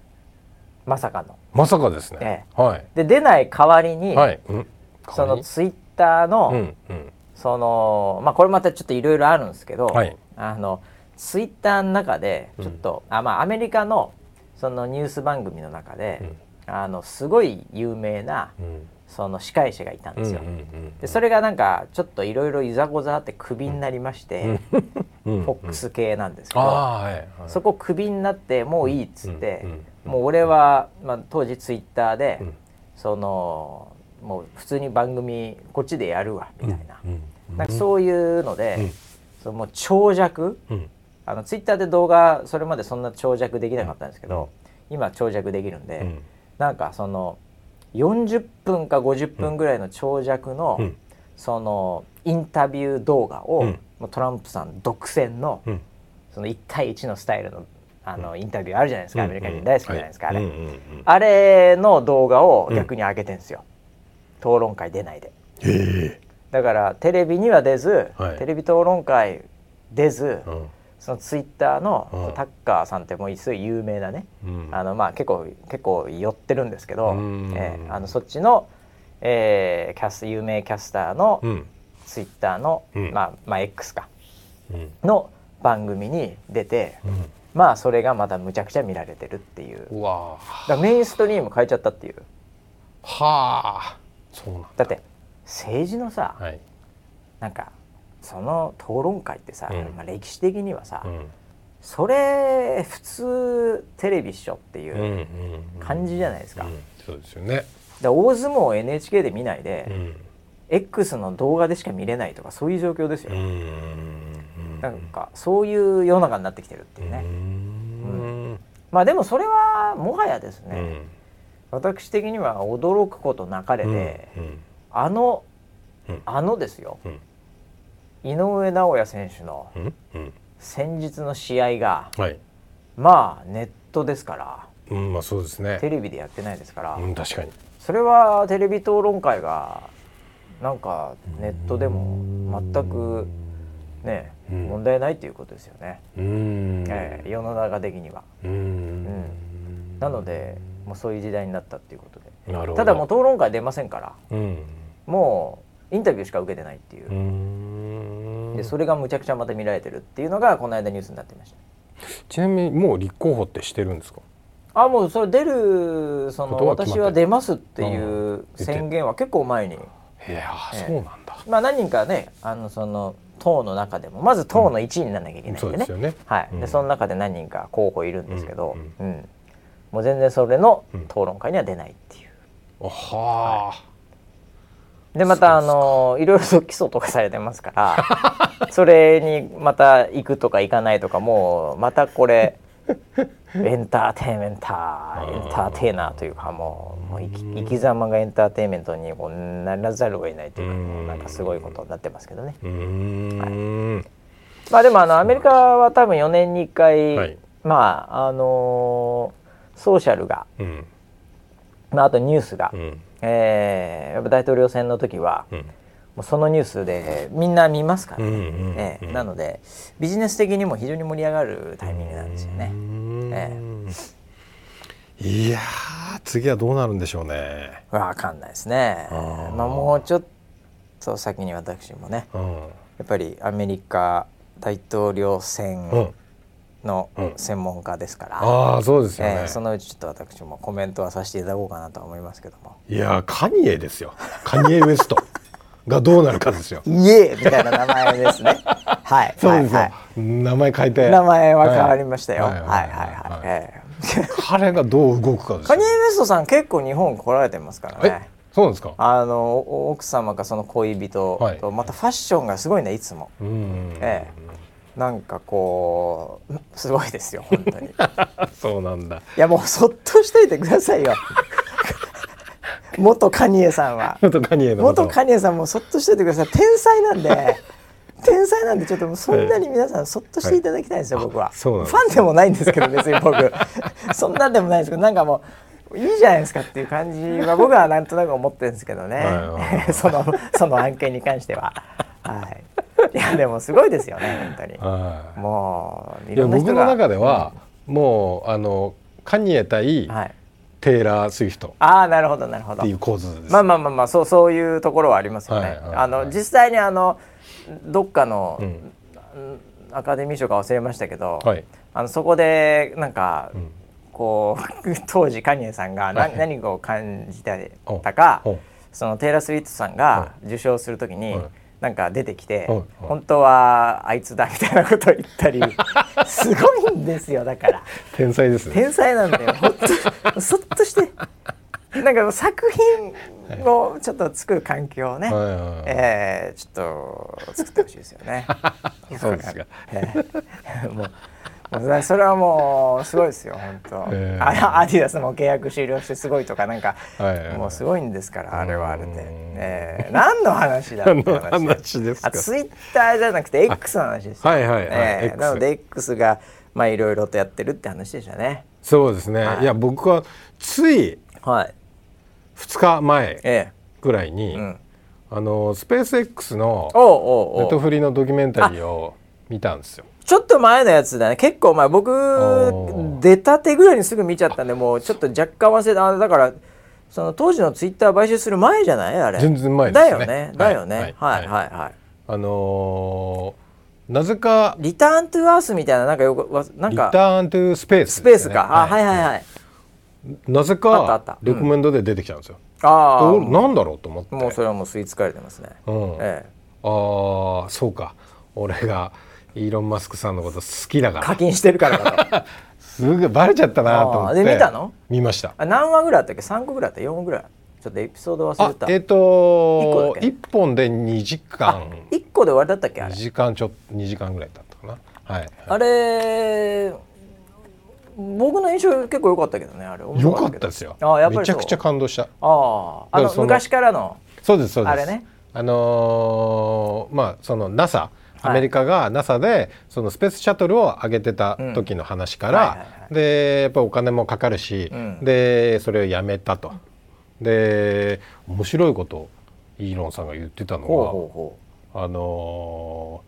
まさかの。まさかですね。えはい。で出ない代わりに、はい。うん。そのツイッターの、うんうん。そのまあこれまたちょっといろいろあるんですけど、はい。あのツイッターの中でちょっと、あまあアメリカのそのニュース番組の中で、あのすごい有名なうん。その司会者がいたんですよ。うんうんでそれがなんかちょっといろいろいざこざあってクビになりまして、うん。フォックス系なんですけど、はい。はい。そこクビになってもういいっつって、うん。うん。もう俺は、まあ、当時ツイッターで、うん。そのもう普通に番組こっちでやるわみたいな,、うん。なんかそういうので、うん。その長尺うんあのツイッターで動画それまでそんな長尺できなかったんですけど、今長尺できるんで、うん。なんかその40分か50分ぐらいの長尺の、うん。そのインタビュー動画を、うん。トランプさん独占の、うん。その1対1のスタイルのあのインタビューあるじゃないですか、うん。アメリカ人。大好きじゃないですか、あれ、はい。うんうんうん。あれの動画を逆に上げてんですよ、討論会出ないで。だからテレビには出ず、はい。テレビ討論会出ず、うんそのツイッターの、うん。タッカーさんってもうすごい有名なね、うん。あのまあ結構結構寄ってるんですけど、うんえーあのそっちの、えーキャス有名キャスターのうん。ツイッターの、うん。まあまあ X か。うん。の番組に出て、うん。まあそれがまたむちゃくちゃ見られてるっていう。うわだメインストリーム変えちゃったっていう。はあそうなんだって政治のさ、はい。なんかその討論会ってさ、うん。まあ、歴史的にはさ、うん。それ普通テレビっしょっていう感じじゃないですか。うん。そうですよね。で大相撲を NHK で見ないで、うん。X の動画でしか見れないとかそういう状況ですよ。なんかそういう世の中になってきてるっていうね。うん。まあでもそれはもはやですね、うん。私的には驚くことなかれで、うん。あの、うん。あのですよ、うん井上尚弥選手の先日の試合がはい。まあネットですからうんまあそうですね。テレビでやってないですから、うん確かに。それはテレビ討論会がなんかネットでも全くね、うん。問題ないということですよね、うん。ええ世の中的には。うん。なのでもうそういう時代になったっていうことで。なるほど。ただもう討論会出ませんから。うん。もうインタビューしか受けてないっていう。う、んでそれがむちゃくちゃまた見られてるっていうのがこの間ニュースになってました。ちなみにもう立候補ってしてるんですか？あもうそれ出るその私は出ますっていううん。宣言は結構前に、いやええそうなんだ。まあ、何人かねあのその党の中でもまず党の1位にならなきゃいけないんでね、そうですよね。はい、うん。でその中で何人か候補いるんですけど、ううん。もう全然それのうん。討論会には出ないっていう。はあ。でまたあのいろいろと起訴とかされてますから それにまた行くとか行かないとかもうまたこれ エンターテインメンターエンターテイナーというかもうもう生き生き様がエンターテインメントにこうならざるを得ないというかもうなんかすごいことになってますけどね。うーん。まあでもあのアメリカは多分4年に1回、はい。まああのソーシャルが、うん。まあ、あとニュースが、うんえーやっぱ大統領選の時は、うん。もうそのニュースでみんな見ますから、うんうんえなのでビジネス的にも非常に盛り上がるタイミングなんですよね。え。いやー次はどうなるんでしょうね。わかんないですね。あー。まあもうちょっと先に私もね。うん。やっぱりアメリカ大統領選うんのうん専門家ですから、ああそうですよね。ええそのうちちょっと私もコメントはさせていただこうかなとは思いますけども。いやーカニエですよ。カニエウエスト がどうなるかですよ。イエーみたいな名前ですね。はい。そうですよ。はいはい名前変えて。名前は変わりましたよ。ははいいはいはい。ええ彼がどう動くかですよカニエ・ウエストさん結構日本来られてますからえね。そうなんですか？あのお奥様かその恋人はいとまたファッションがすごいねいつも。うん。えなんかこうすごいですよ本当に。い そうなんだ。やもうそっとしといてくださいよ。元カニエさんは。元カニエ。元カニエさんもそっとしといてください。天才なんで。天才なんでちょっともうそんなに皆さんそっとしていただきたいんですよ、はい僕は。ファンでもないんですけど別に僕そんなんでもないですけどなんかもういいじゃないですかっていう感じは僕はなんとなく思ってるんですけどね、はいはいはいそのその案件に関しては。はい、いやでもすごいですよね本当に。はい。もういろんな僕の中では、もうあのカニエ対はい、テイラー・スウィフト。ああなるほどなるほど。っていう構図です。まあまあまあまあそうそういうところはありますよね。はいはいはい。あの実際にあのどっかの、うん。うんアカデミー賞か忘れましたけど、はい。あのそこでなんか、うん。こう 当時カニエさんが何,、はい。何かを感じてたかそのテイラー・スウィットさんが受賞するときに、はいなんか出てきて、はい本当はあいつだみたいなことを言ったり すごいんですよだから。天才ですね。天才なんだよほんとそっとしてなんか作品をちょっと作る環境をね、はいはいはいえーちょっと作ってほしいですよね そうですか。えーもうそれはもうすごいですよ 本当、えー。あアディダスも契約終了してすごいとかなんか、もうすごいんですからあれはあれで。うん、えー何の話だって話何の話ですか？あツイッターじゃなくて X の話ですよ。はいはいはい。えーなので X がまあいろいろとやってるって話でしたね。そうですね。はい。い、や僕はついはい。2日前えぐらいに、えうん。あのスペース X のネットフリのドキュメンタリーを見たんですよ。と前のやつだね。結構前僕ー。出たてぐらいにすぐ見ちゃったんでもうちょっと若干忘れた。あだからその当時のツイッター買収する前じゃない？あれ。全然前ですね。だよね。だよね。ははいい。はいはい、あのーなぜかリターントゥアースみたいななんかよくわなんリかターントゥスペース、スペースか、あはい。はいはいなぜあったあっかた。レコメンドで出てきたんですよ。ああおなんだろうと思って。もうそれはもう吸い付かれてますね、うん。えああそうか。俺がイーロン・マスクさんのこと好きだから。課金してるからだと すぐバレちゃったなと思って。で見たの？見ました。あ何話ぐらいあったっけ？3個ぐらいあった4個ぐらい。ちょっとエピソード忘れた。あえっ、一個だとっけ？一本で2時間。1個で終わりだったっけあ2れ時間ちょっと2時間ぐらいだったかな。はい。あれ僕の印象結構良かったけどねあれ。面よかったですよ。あやっぱりめちゃくちゃ感動した。ああの昔からの。そうですそうです。あれね。あのーまあその NASA アメリカが NASA でそのスペースシャトルを上げてた時の話からでやっぱお金もかかるし、うん。でそれをやめたと。で面白いことをイーロンさんが言ってたのはあのー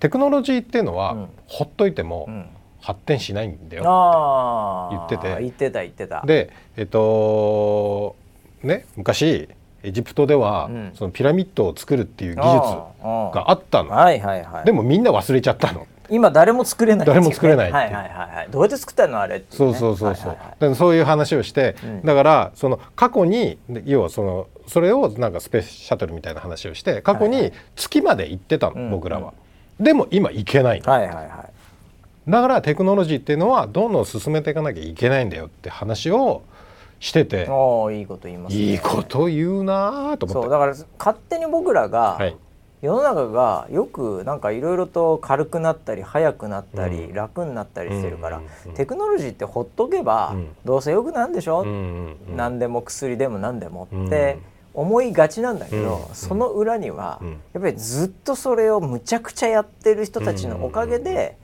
テクノロジーっていうのは、うん。ほっといてもう、うん、発展しないんだよ言ってて。言ってた言ってた。でえっとね昔エジプトでは、うん。そのピラミッドを作るっていう技術があったの、はいはいはい。でもみんな忘れちゃったの、今誰も作れない。ね誰も作れないはいはいはいはい。どうやって作ったのあれっていそうね。そうそうそう、はいはいはいでそういう話をして、うん。だからその過去にで要はそのそれをなんかスペースシャトルみたいな話をして過去はいはに月まで行ってたの、うん僕らは、でも今行けないの、はいはいはい。だからテクノロジーっていうのはどんどん進めていかなきゃいけないんだよって話をしてて。おおいいこと言いますね。いいこと言うなと思って。そうだから勝手に僕らが、はい。世の中がよくなんかいろいろと軽くなったり速くなったり、うん。楽になったりしてるから、テクノロジーってほっとけば、うん。どうせよくなんでしょ、う何でも薬でも何でもうん。って思いがちなんだけど、うんその裏には、うん。やっぱりずっとそれをむちゃくちゃやってる人たちのおかげで、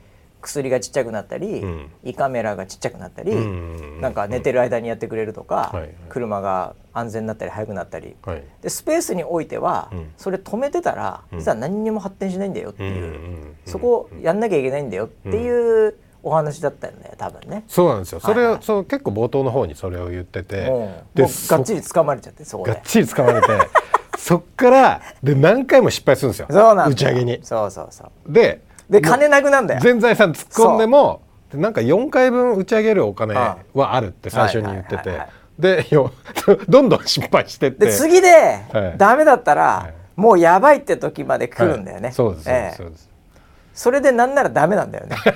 薬がちっちゃくなったり、うん。胃カメラがちっちゃくなったり、うん。なんか寝てる間にやってくれるとか、車が安全になったり速くなったり。はい。でスペースにおいては、うん。それ止めてたらうん。実は何にも発展しないんだよっていう、そこをやんなきゃいけないんだよっていうお話だったよ多分ね。そうなんですよ。それを、そう結構冒頭の方にそれを言ってて。でがっちり掴まれちゃってそこで。がっ。ちり掴まれて。そっからで何回も失敗するんですよ。そうなんだよ。打ち上げに。そうそうそう。でで金なくなんだよ。全財産突っ込んでもでなんか4回分打ち上げるお金あはあるって最初に言ってて。でよ どんどん失敗してって。で次ではい。ダメだったら、はい。もうやばいって時まで来るんだよね。はい。そうですそうですええ。そうです。それでなんならダメなんだよね。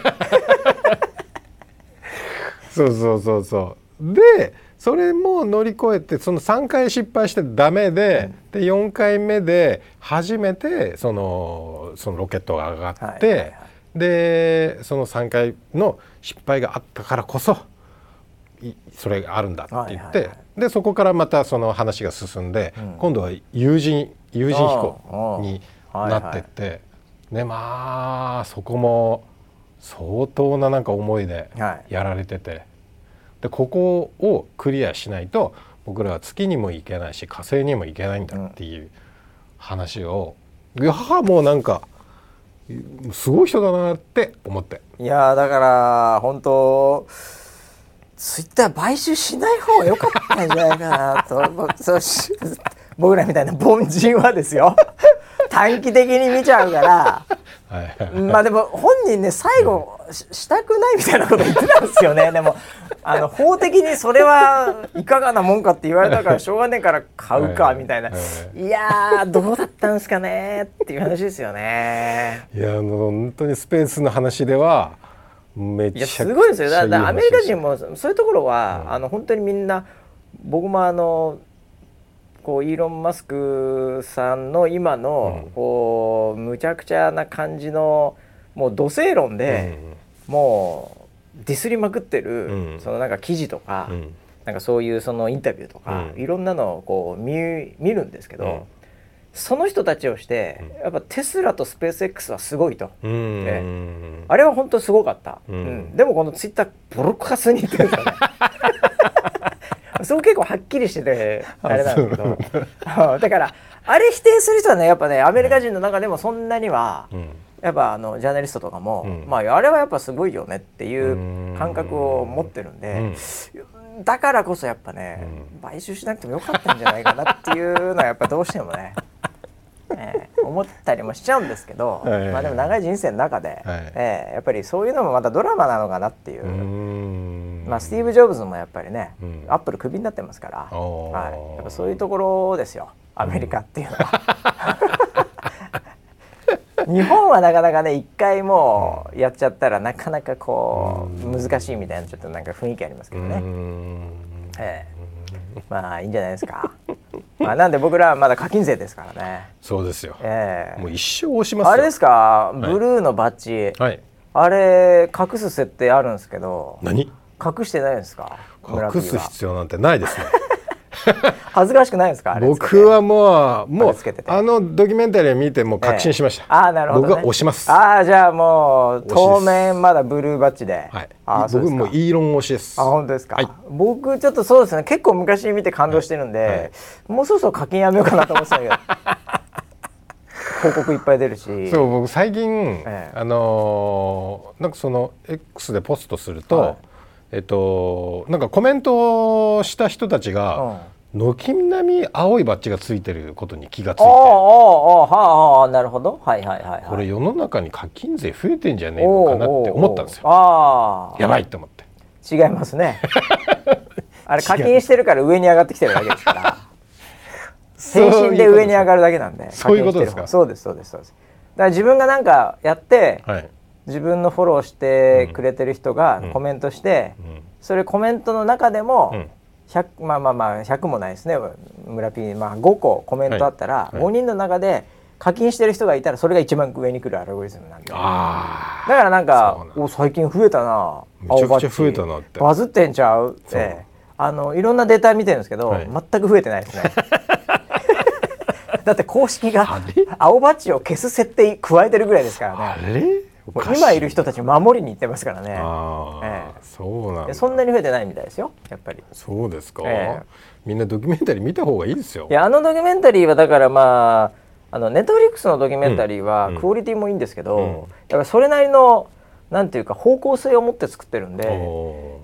そうそうそうそう。でそれも乗り越えてその3回失敗してダメで,、で4回目で初めてそのそのロケットが上がって、はいはいはい。でその3回の失敗があったからこそいそれがあるんだって言って、はいはいはでそこからまたその話が進んで、うん。今度は有人有人飛行にはいなってって、でまあそこも相当ななんか思いではい。やられてて、でここをクリアしないと僕らは月にも行けないし火星にも行けないんだっていう話を、いやもうなんかすごい人だなって思って。いやーだから本当ツイッター買収しない方が良かったんじゃないかなと僕らみたいな凡人はですよ。短期的に見ちゃうから。まあでも本人ね最後ししたくないみたいなこと言ってたんですよね。でもあの法的にそれはいかがなもんかって言われたからしょうがねえから買うかみたいな。はいい。やーどうだったんですかねっていう話ですよね。いやあの本当にスペースの話ではめちゃすごいですよ。だからアメリカ人ももそういうところは、あの本当にみんな僕もあのこうイーロン・マスクさんの今の、うん。こうむちゃくちゃな感じのもう土星論で、もうディスりまくってる、うん。そのなんか記事とか、うん。なんかそういうそのインタビューとか、うん。いろんなのをこう見見るんですけど、うん。その人たちをして、やっぱテスラとスペース X はすごいと。あれは本当すごかった、うん。うん。でもこのツイッターボロカスに言ってるんですよね。そこ結構はっきりしててあれなんだけど。だからあれ否定する人はねやっぱねアメリカ人の中でもそんなには、うんやっぱあのジャーナリストとかも、うん。まああれはやっぱすごいよねっていう感覚を持ってるんで、だからこそやっぱね、買収しなくてもよかったんじゃないかなっていうのはやっぱどうしてもね、ええ思ったりもしちゃうんですけど、まあでも長い人生の中で、はい。ええやっぱりそういうのもまたドラマなのかなっていう、うん。まあ、スティーブ・ジョブズもやっぱりね、うん。アップルクビになってますから、はい、やっぱそういうところですよアメリカっていうのは。日本はなかなかね一回もうやっちゃったらなかなかこう難しいみたいなちょっとなんか雰囲気ありますけどね、ええ、まあいいんじゃないですか。まあなんで僕らはまだ課金税ですからね。そうですよ、ええ、もう一生押しますあれですか、ブルーのバッジ、はい、あれ隠す設定あるんですけど何？隠してないですか？隠す必要なんてないですね 恥ずかしくないですか？僕はもうもうあのドキュメンタリーを見ても確信しました、ええ、あなるほど、ね、僕は押します。ああじゃあもう当面まだブルーバッジで。はいあ僕もイーロン推しです。あ本当ですか、はい、僕ちょっとそうですね。結構昔見て感動してるんで、はい。はい、もうそろそろ課金やめようかなと思ってたけど。広告いっぱい出るし。そう僕最近、ええ、あのー、なんかその X でポストすると、はい、えっとなんかコメントした人たちが、軒並み青いバッジがついてることに気がついて。ああああなるほど。はいはいはい、はい、これ世の中に課金税増えてんじゃねえのかなって思ったんですよ。ああやばいと思って。違いますね。あれ課金してるから上に上がってきてるだけですから。精神で上に上がるだけなんで。そういうことですか。そうですそうですそうです。だから自分が何かやって、はい、自分のフォローしてくれてる人がコメントして、それコメントの中でも、うん。100まあまあまあ100もないですね。村 P、まあ、5個コメントあったら、はい。はい、5人の中で課金してる人がいたらそれが一番上に来るアルゴリズムなんでだからなんかお最近増えたなめちゃくちゃ増えたなって。バズってんちゃう？ってあのいろんなデータ見てるんですけど、はい、全く増えてないですね。だって公式が青バッジを消す設定加えてるぐらいですからね今いる人たち守りに行ってますからね。ええ、そうなんそんなに増えてないみたいですよ。やっぱり。そうですか？ええ、みんなドキュメンタリー見た方がいいですよ。いやあのドキュメンタリーはだからまああのネットフリックスのドキュメンタリーはクオリティもいいんですけど、うんうん、だからそれなりのなんていうか方向性を持って作ってるんで、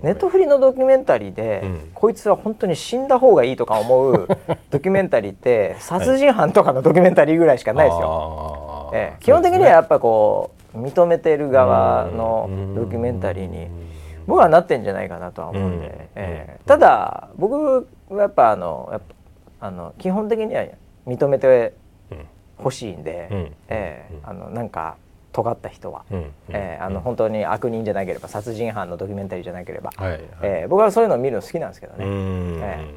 ネットフリのドキュメンタリーで、うん、こいつは本当に死んだ方がいいとか思う ドキュメンタリーって殺人犯とかのドキュメンタリーぐらいしかないですよ。ええ、基本的にはやっぱこう認めてる側のドキュメンタリーに僕はなってんじゃないかなとは思うんで、えー、ただ僕はやっぱあのあの基本的には認めてほしいんで、うん、えー、あのなんか尖った人は、うん、えー、あの本当に悪人じゃなければ殺人犯のドキュメンタリーじゃなければ、はいはい、えー、僕はそういうのを見るの好きなんですけどね、え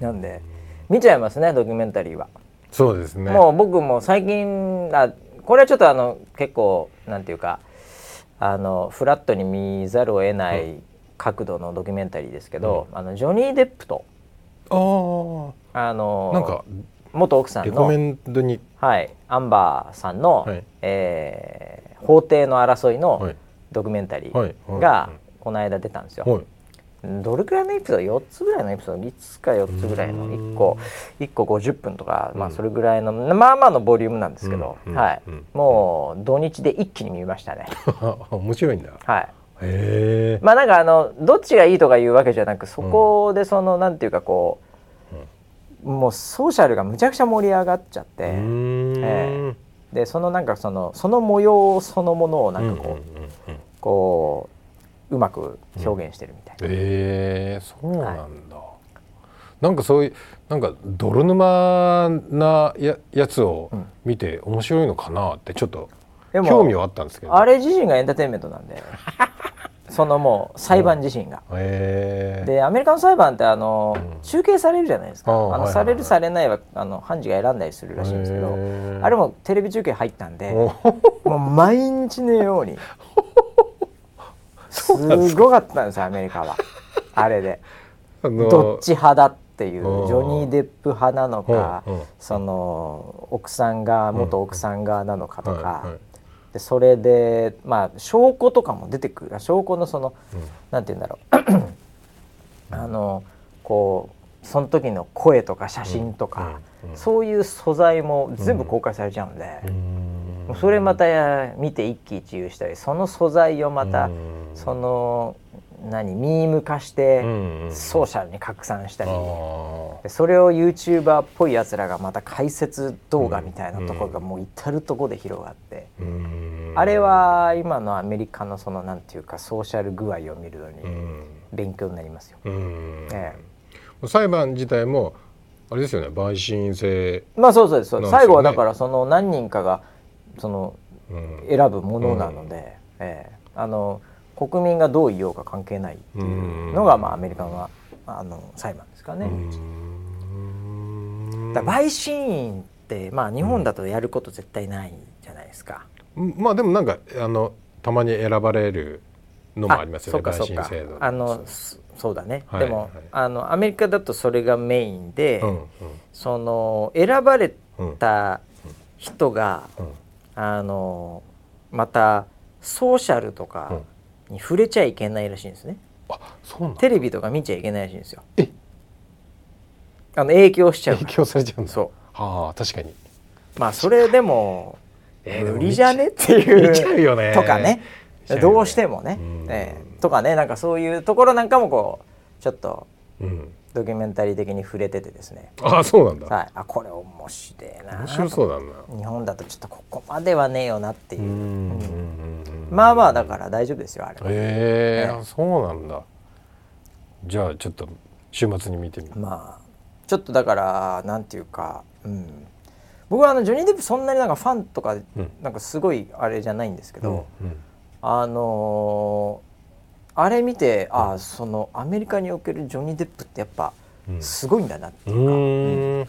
ー、なんで見ちゃいますねドキュメンタリーは。そうですね。もう僕も最近あこれはちょっとあの結構なんていうかあのフラットに見ざるを得ない角度のドキュメンタリーですけど、うん、あのジョニー・デップとあのなんか元奥さんのはい、アンバーさんの、はい、えー、法廷の争いのドキュメンタリーがこの間出たんですよ。はいどれくらいのエピソード？4つぐらいのエピソード？3つか4つぐらいの。1個1個50分とか、まあ、それぐらいのまあまあのボリュームなんですけど、はい、もう土日で一気に見ましたね。面白いんだ。はい。へまあなんかあのどっちがいいとかいうわけじゃなくそこでその、うん、なんていうかこう、もうソーシャルがむちゃくちゃ盛り上がっちゃって、えー、でそのなんかそのその模様そのものをなんかこう、こううまく表現してるみたいな、うん、えー、そうなんだ、はい、なんかそういうなんか泥沼なややつを見て面白いのかなってちょっと興味はあったんですけど。あれ自身がエンターテインメントなんで。そのもう裁判自身が。えー、でアメリカの裁判ってあの、うん、中継されるじゃないですか。あの、されるされないはあの判事が選んだりするらしいんですけど、あれもテレビ中継入ったんでもう毎日のように すごかったんですよアメリカは。あれで、あのー、どっち派だっていうジョニー・デップ派なのか、その奥さんが元奥さん側なのかとか、でそれでまあ証拠とかも出てくる。証拠のその、うん、なんて言うんだろう。あのこうその時の声とか写真とか、そういう素材も全部公開されちゃうんで。それまた見て一喜一憂したりその素材をまたその何ミーム化してソーシャルに拡散したり。それを YouTuber っぽいやつらがまた解説動画みたいなところがもう至る所で広がって。あれは今のアメリカのそのなんていうかソーシャル具合を見るのに勉強になりますよ。ええ、裁判自体もあれですよね陪審制まあそうそうです。最後はだからその何人かがそのうん。選ぶものなので、ええ。あの国民がどう言おうか関係ないっていうのが、まあ、アメリカのあの裁判ですかね。うん。だ陪審員って、まあ、日本だとやること絶対ないじゃないですか。まあでもなんかあのたまに選ばれるのもありますよね陪審制度あのそそうだね、はいでも、はい。あのアメリカだとそれがメインで、うんその選ばれうん。た人が、うんあのまたソーシャルとかに触れちゃいけないらしいんですね。あそうテレビとか見ちゃいけないらしいんですよ。え？あの影響しちゃう影響されちゃうんだ。そはあ確かに。うまあそれでも無理じゃね？っていうね。とかね。どうしてもね。えとかね。なんかそういうところなんかもこうちょっとうんドキュメンタリー的に触れててですね、ああそうなんだ。はい、あこれ面白いな。面白そうだな。日本だとちょっとここまではねえよなっていう。う、んうんうんうんまあまあだから大丈夫ですよあれは、ええ。ええ。あそうなんだ。じゃあちょっと週末に見てみる。まあちょっとだからなんていうか、うん、僕はあのジョニー・デップそんなになんかファンとか、ん。なんかすごいあれじゃないんですけど、うん。あのーあれ見てああそのアメリカにおけるジョニー・デップってやっぱうん。すごいんだなってういうか、ーん。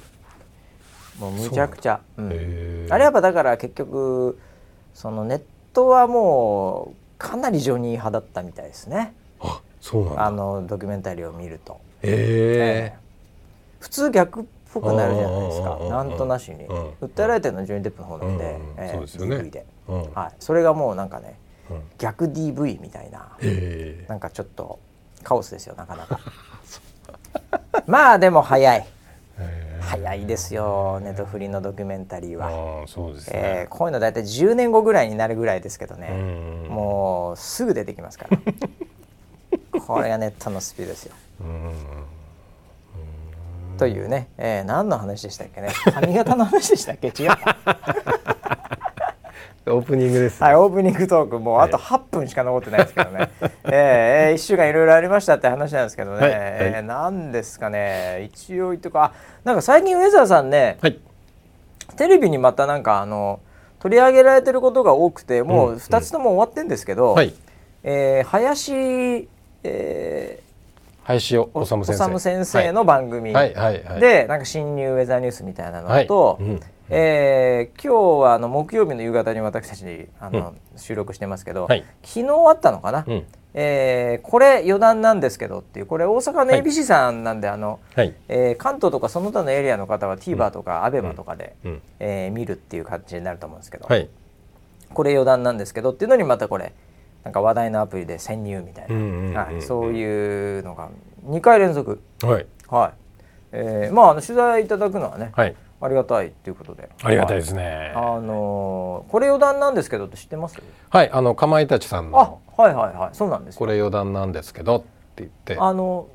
もうむちゃくちゃ、うんあれやっぱだから結局そのネットはもうかなりジョニー派だったみたいですね。あそうなんだ。あのドキュメンタリーを見ると、ええ。普通逆っぽくなるじゃないですか。なんとなしに、うん。訴えられてるのはジョニー・デップの方なんで、うんええ。そうですよね。はい、それがもうなんかねうん逆 DV みたいな。ええ。なんかちょっとカオスですよなかなか。まあでも早い。ええ。早いですよネットフリのドキュメンタリーは、そうですえねーこういうの大体10年後ぐらいになるぐらいですけどね、うん。もうすぐ出てきますから。これがネットのスピードですよ。うん。というね、えー何の話でしたっけね。髪型の話でしたっけ？違った オープニングですね。はい、オープニングトークもうあと8分しか残ってないですけどね、えー、1週間いろいろありましたって話なんですけどね、はいえーなんですかね。一応言っとくあなんか最近ウェザーさんねはい。テレビにまたなんかあの取り上げられてることが多くてもう2つとも終わってんですけど、はい。えー林、え林修ー、先生。修先生の番組はいはいはい。でなんか新ニューウェザーニュースみたいなのと、はい。うんえー今日はあの木曜日の夕方に私たちあの、収録してますけど、はい。昨日あったのかな、うん。えーこれ余談なんですけどっていうこれ大阪の ABC さんなんで、あのはい。えー関東とかその他のエリアの方は TVer とか ABEMA とかで、うん。えー見るっていう感じになると思うんですけど、はい。これ余談なんですけどっていうのにまたこれなんか話題のアプリで潜入みたいな、うんうんうんうんはい、そういうのが2回連続。はい。はい、えーまああの取材いただくのはね、はいありがたいということで。ありがたいですね。はいあのーこれ余談なんですけどって知ってます？はいあのかまいたちさんあのはいはいはい。そうなんですよ。これ余談なんですけどって言ってあの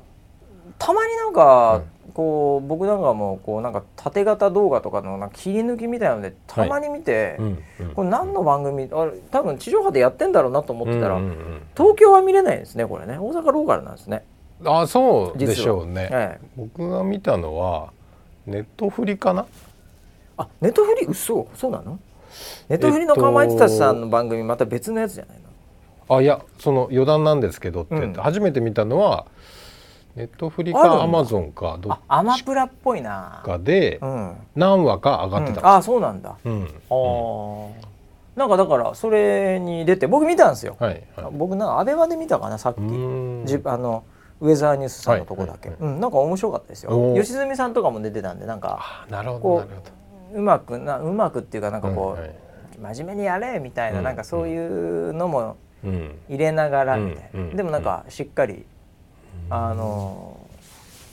たまになんか、こう僕なんかもこうなんか縦型動画とかのなんか切り抜きみたいなのでたまに見て、うんうん。これ何の番組？あれ多分地上波でやってんだろうなと思ってたら、うんうんうん。東京は見れないんですねこれね。大阪ローカルなんですね。あそうでしょうね、ええ。僕が見たのはネットフリかな？あネットフリ？嘘。そうなの？ネットフリのかまいたちさんの番組また別のやつじゃないの？あいやその余談なんですけどって、うん。初めて見たのはネットフリかアマゾンかどっあアマプラっぽいな。かでうん、何話か上がってたんですあそうなんだ、うん。あー。なんかだからそれに出て僕見たんですよ、はいはい。僕なんかアベマで見たかなさっき。あのウェザーニュースさんのとこだけ、はいはいうん、なんか面白かったですよ。吉住さんとかも出てたんでなんかあなるほどううまくなうまくっていうかなんかこう、はいはい。真面目にやれみたいな、うんなんかそういうのも入れながらみたいな、うんうん。でもなんかしっかり、あの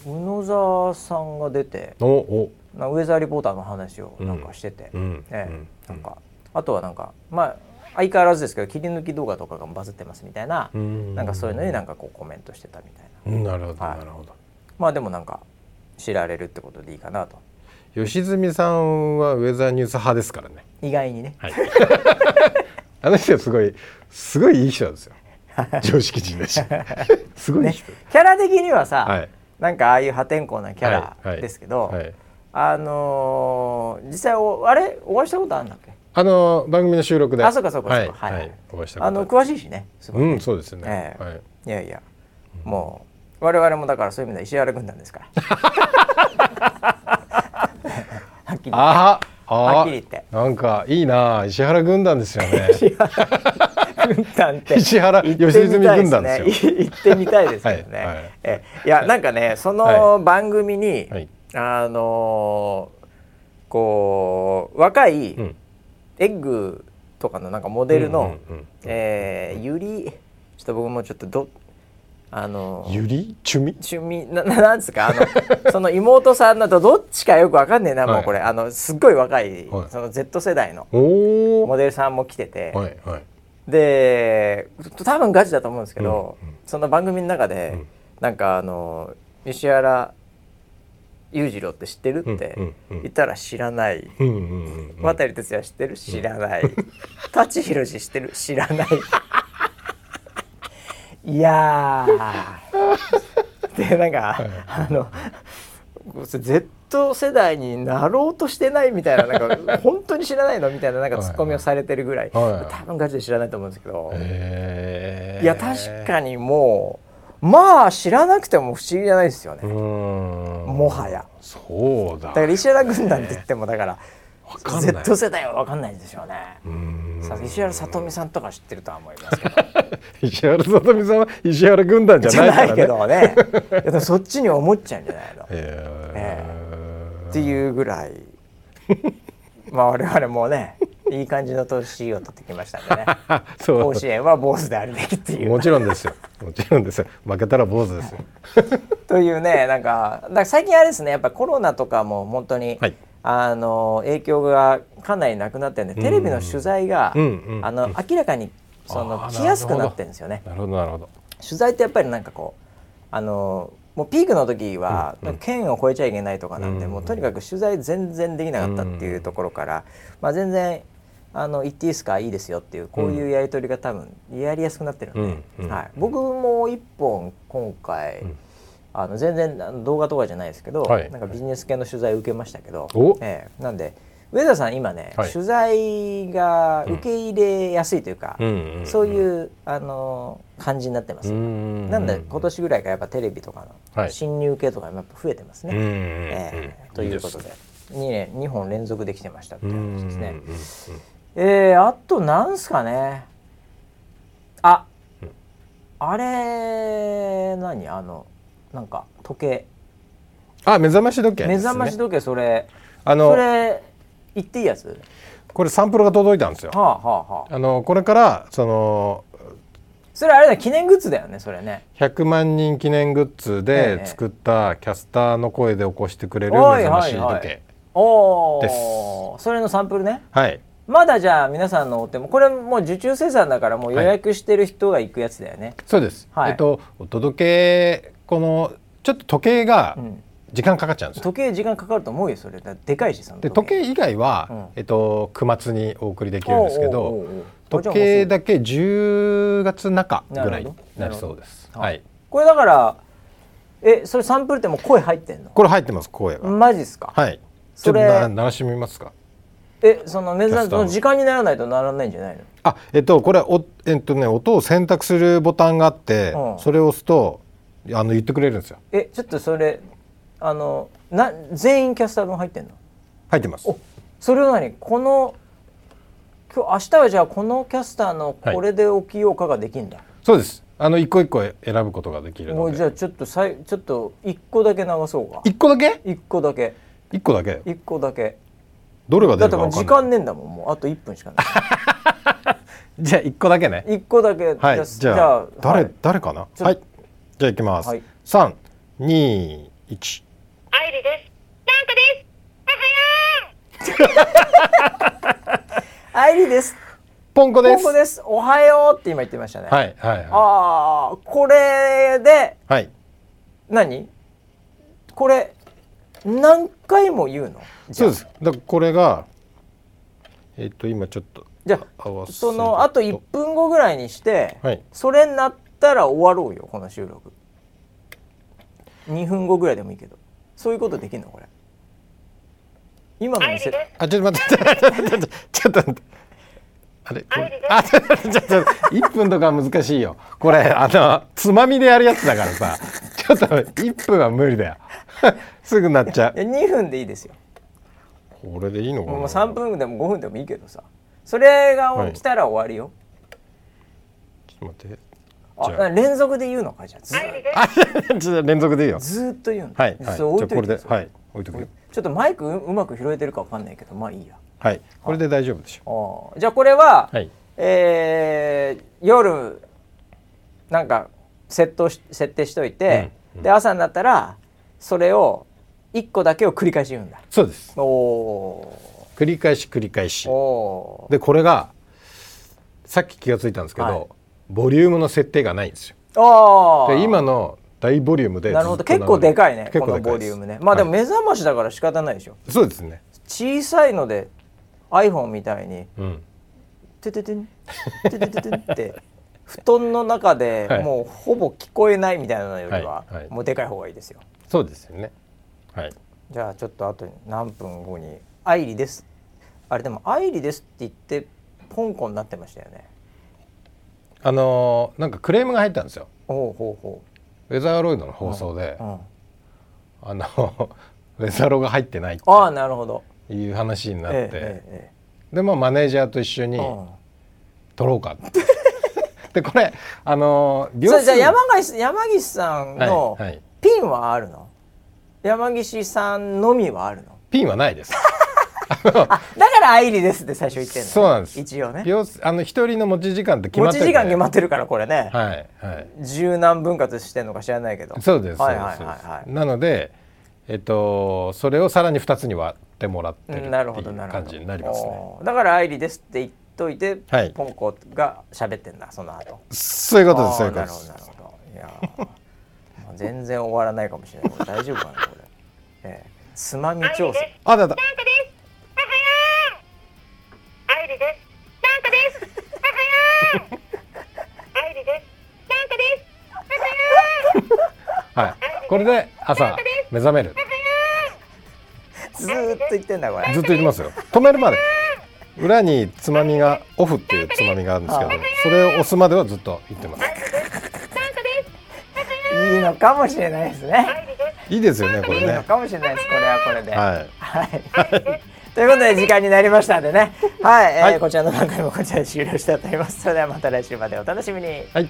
宇野沢さんが出ておお。なウェザーリポーターの話をなんかしてて、うん。ええうん。なんかあとはなんかまあ相変わらずですけど切り抜き動画とかがバズってますみたいな、うん。なんかそういうのになんかこうコメントしてたみたいな。うんなるほどはい。なるほど。まあでもなんか知られるってことでいいかなと。吉住さんはウェザーニュース派ですからね。意外にね、はい。あの人はすごいすごいいい人なんですよ。常識人だし。すごいいいね人、キャラ的にはさ、はい。なんかああいう破天荒なキャラはいはい。ですけど、はい。あのー実際おあれ？お会いしたことあるんだっけ？あの番組の収録で。あそうかそうかそうはいかはい。はい。お会いしたこと。あの詳しいしねすごい、うんそうですね、ええ。はい。いやいや。もう我々もだからそういう意味では石原軍団ですから。はっきりああはっきり言って。なんかいいな石原軍団ですよね。軍団って。石原良純軍団ですよ。行ってみたいですけどね、はいはい。えいやなんかねその番組に、はい。あのーこう若いうん。エッグとかのなんかモデルの、うんうんうんえーゆりちょっと僕もちょっとどあのーゆりちゅみ趣味なななんですか？あの その妹さんだとどっちかよくわかんねえな、もうこれ。あのすっごい若い、はい。その Z 世代のモデルさんも来てて、はいはい。で多分ガチだと思うんですけど、うんうん。その番組の中で、うん。なんかあの石原裕次郎って知ってるって言ったら知らない、うんうんうん。うん渡哲也知ってる？知らない。舘ひろし知ってる？知らないいやー。でなんかあの Z 世代になろうとしてないみたいななんか 本当に知らないのみたいななんかツッコミをされてるぐらい、はい。はい多分ガチで知らないと思うんですけど、いや確かにもうまあ知らなくても不思議じゃないですよね、もはや。そうだ。だから石原軍団って言ってもだから Z 世代は分かんないですよね、うーんさ石原さとみさんとか知ってるとは思いますけど。石原さとみさんは石原軍団じじゃゃないからね。ないけどね。いやそっちに思っちゃうんじゃないの。へー。っていうぐらいまあ我々もねいい感じの年を取ってきましたんでね。甲子園は坊主であるべきっていう。もちろんですよ。もちろんですよ。負けたら坊主ですよ。というねなんか最近あれですねやっぱコロナとかも本当に、はいあの影響がかなりなくなってるんでテレビの取材が、あの明らかにその来やすくなってるんですよね。なるほどなるほど。取材ってやっぱりなんかこうあのもうピークの時は、うんうん。県を越えちゃいけないとかなんで、うん。もうとにかく取材全然できなかったっていうところから、まあ、全然あの行っていいですかいいですよっていうこういうやり取りが多分やりやすくなってるんで、はい、僕も一本今回、んあの全然動画とかじゃないですけど、はい。なんかビジネス系の取材を受けましたけどお、ええ。なんで上田さん今ね、はい。取材が受け入れやすいというか、うんそういうあの感じになってます。よ、んなんで今年ぐらいからやっぱテレビとかのはい。新入系とかもやっぱ増えてますね。うんうんうんええ。ということで2年2本連続できてましたっていう話ですね。えー、あとなんすかね。あ、あれ何？あのなんか時計。あ目覚まし時計ですね。目覚まし時計それ。あのそれ言っていいやつ？これサンプルが届いたんですよ。はあはあはあ。あのこれからそのそれあれだ記念グッズだよねそれね。100万人記念グッズええで作ったキャスターの声で起こしてくれる目はい覚ましはい。はい時計。おでおそれのサンプルね。はい。まだじゃあ皆さんのお手もこれもう受注生産だからもう予約してる人が行くやつだよね、そうです、はい。えっとお届けこのちょっと時計がうん。時間かかっちゃうんですよ、時計時間かかると思うよそれ。だでかいしそので時計以外は、うん。えっと9月にお送りできるんですけどおうおうおう。おう時計だけ10月中ぐらいになりそうです。なるほどはい。これだからえそれサンプルってもう声入ってんの？これ入ってます声が、マジっすか、はい。ちょそれっとな鳴らしてみますか。えその目覚キャスターの。その時間にならないとならないんじゃないの？あえっとこれおえっとね音を選択するボタンがあって、うん。それを押すとあの言ってくれるんですよ。えちょっとそれあのな全員キャスター分入ってんの？入ってます。おそれは何？この今日明日はじゃあこのキャスターのこれで起きようかができんだ、そうです。あの一個一個選ぶことができるので。もうじゃあちょっとさいちょっと一個だけ流そうか。一個だけ？一個だけ。一個だけ。一個だけ。どれがだって出るか分かんない。もう時間ねえんだもんもう。あと1分しかない。じゃあ一個だけね。一個だけはい。じゃあ誰、はい。誰かな？はいじゃあいきます、はい。三二一。アイリです。なんかです。アイリです。ポンコです。ここです。おはようって今言ってましたね、はいはいはああこれでいはい。何？これ何回も言うの？そうです。だからこれがえっ、と今ちょっとじゃあそのあと1分後ぐらいにして、はい。それになったら終わろうよこの収録。2分後ぐらいでもいいけど。そういうことできるのこれ。今の見せ愛理です。あちょっと待ってちょっと待ってちょっと待ってあれこれあちょっと待ってちょっと1分とかは難しいよこれあのつまみでやるやつだからさちょっと1分は無理だよすぐなっちゃういや2分でいいですよこれでいいのかなもう3分でも5分でもいいけどさそれが起きたら終わりよ、ちょっと待ってあ連続で言うのかじゃあ。ずっと連続で。いいよずーっと言うの。はい。はい。じゃあそれ置い。といてこれではい。置いとくよ。ちょっとマイクううまく拾えてるかわかんないけどまあいいや。はい。これで大丈夫でしょあー。じゃあこれは、はい。えー夜なんかセットし設定しといて、うん。うんで朝になったらそれを1個だけを繰り返し言うんだ。そうです。おお繰り返し繰り返し。でこれがさっき気がついたんですけど、はいボリュームの設定がないんですよ。あー。で今の大ボリュームでなるほど。結構でかいね結このボリュームね。まあでもはい。目覚ましだから仕方ないでしょ。そうですね。小さいので iPhone みたいにうん「てててんててててん」って布団の中ではい。もうほぼ聞こえないみたいなのよりははい。はい。もうでかい方がいいですよ。そうですよね。はい。じゃあちょっとあと何分後に「愛理です」あれでも「愛理です」って言ってポンコになってましたよねあのーなんかクレームが入ったんですよ。ほうほうほウェザーロイドの放送で、う、うん、あの ウェザロが入ってないっああなるほど。ていう話になって、えええでまあマネージャーと一緒に撮ろうか。ってでこれあのーそれじゃ山岸さん山岸さんのはいはい。ピンはあるの？山岸さんのみはあるの？ピンはないです。あだから愛理ですって最初言ってんの、そうなんです。一応ね。あの一人の持ち時間って決まってて持ち時間決まってるからこれね、はいはい。十何分割してんのか知らないけど。そうですはいはいはいはい。なのでえっとそれをさらに2つに割ってもらってるっていうなるほどなるほど感じになりますねだから愛理ですって言っといて、はい。ポンコが喋ってんだその後。そういうことですそういうことです。なるほどなるほど。いや全然終わらないかもしれない。大丈夫かなこれ、ええ。つまみ調整あだだなんかです。ははやー。愛理です。なんかです。ははやー。愛理です。なんかです。ははやー。はいこれで朝目覚めるずーっと言ってんだこれずっと言ってますよ止めるまで裏につまみがオフっていうつまみがあるんですけどそれを押すまではずっと言ってます。いいのかもしれないですね。いいですよねこれねいいのかもしれないですこれはこれではいはい。ということで時間になりましたんでね、はい、えーはいこちらの番組もこちらで終了したいと思います。それではまた来週までお楽しみに。はい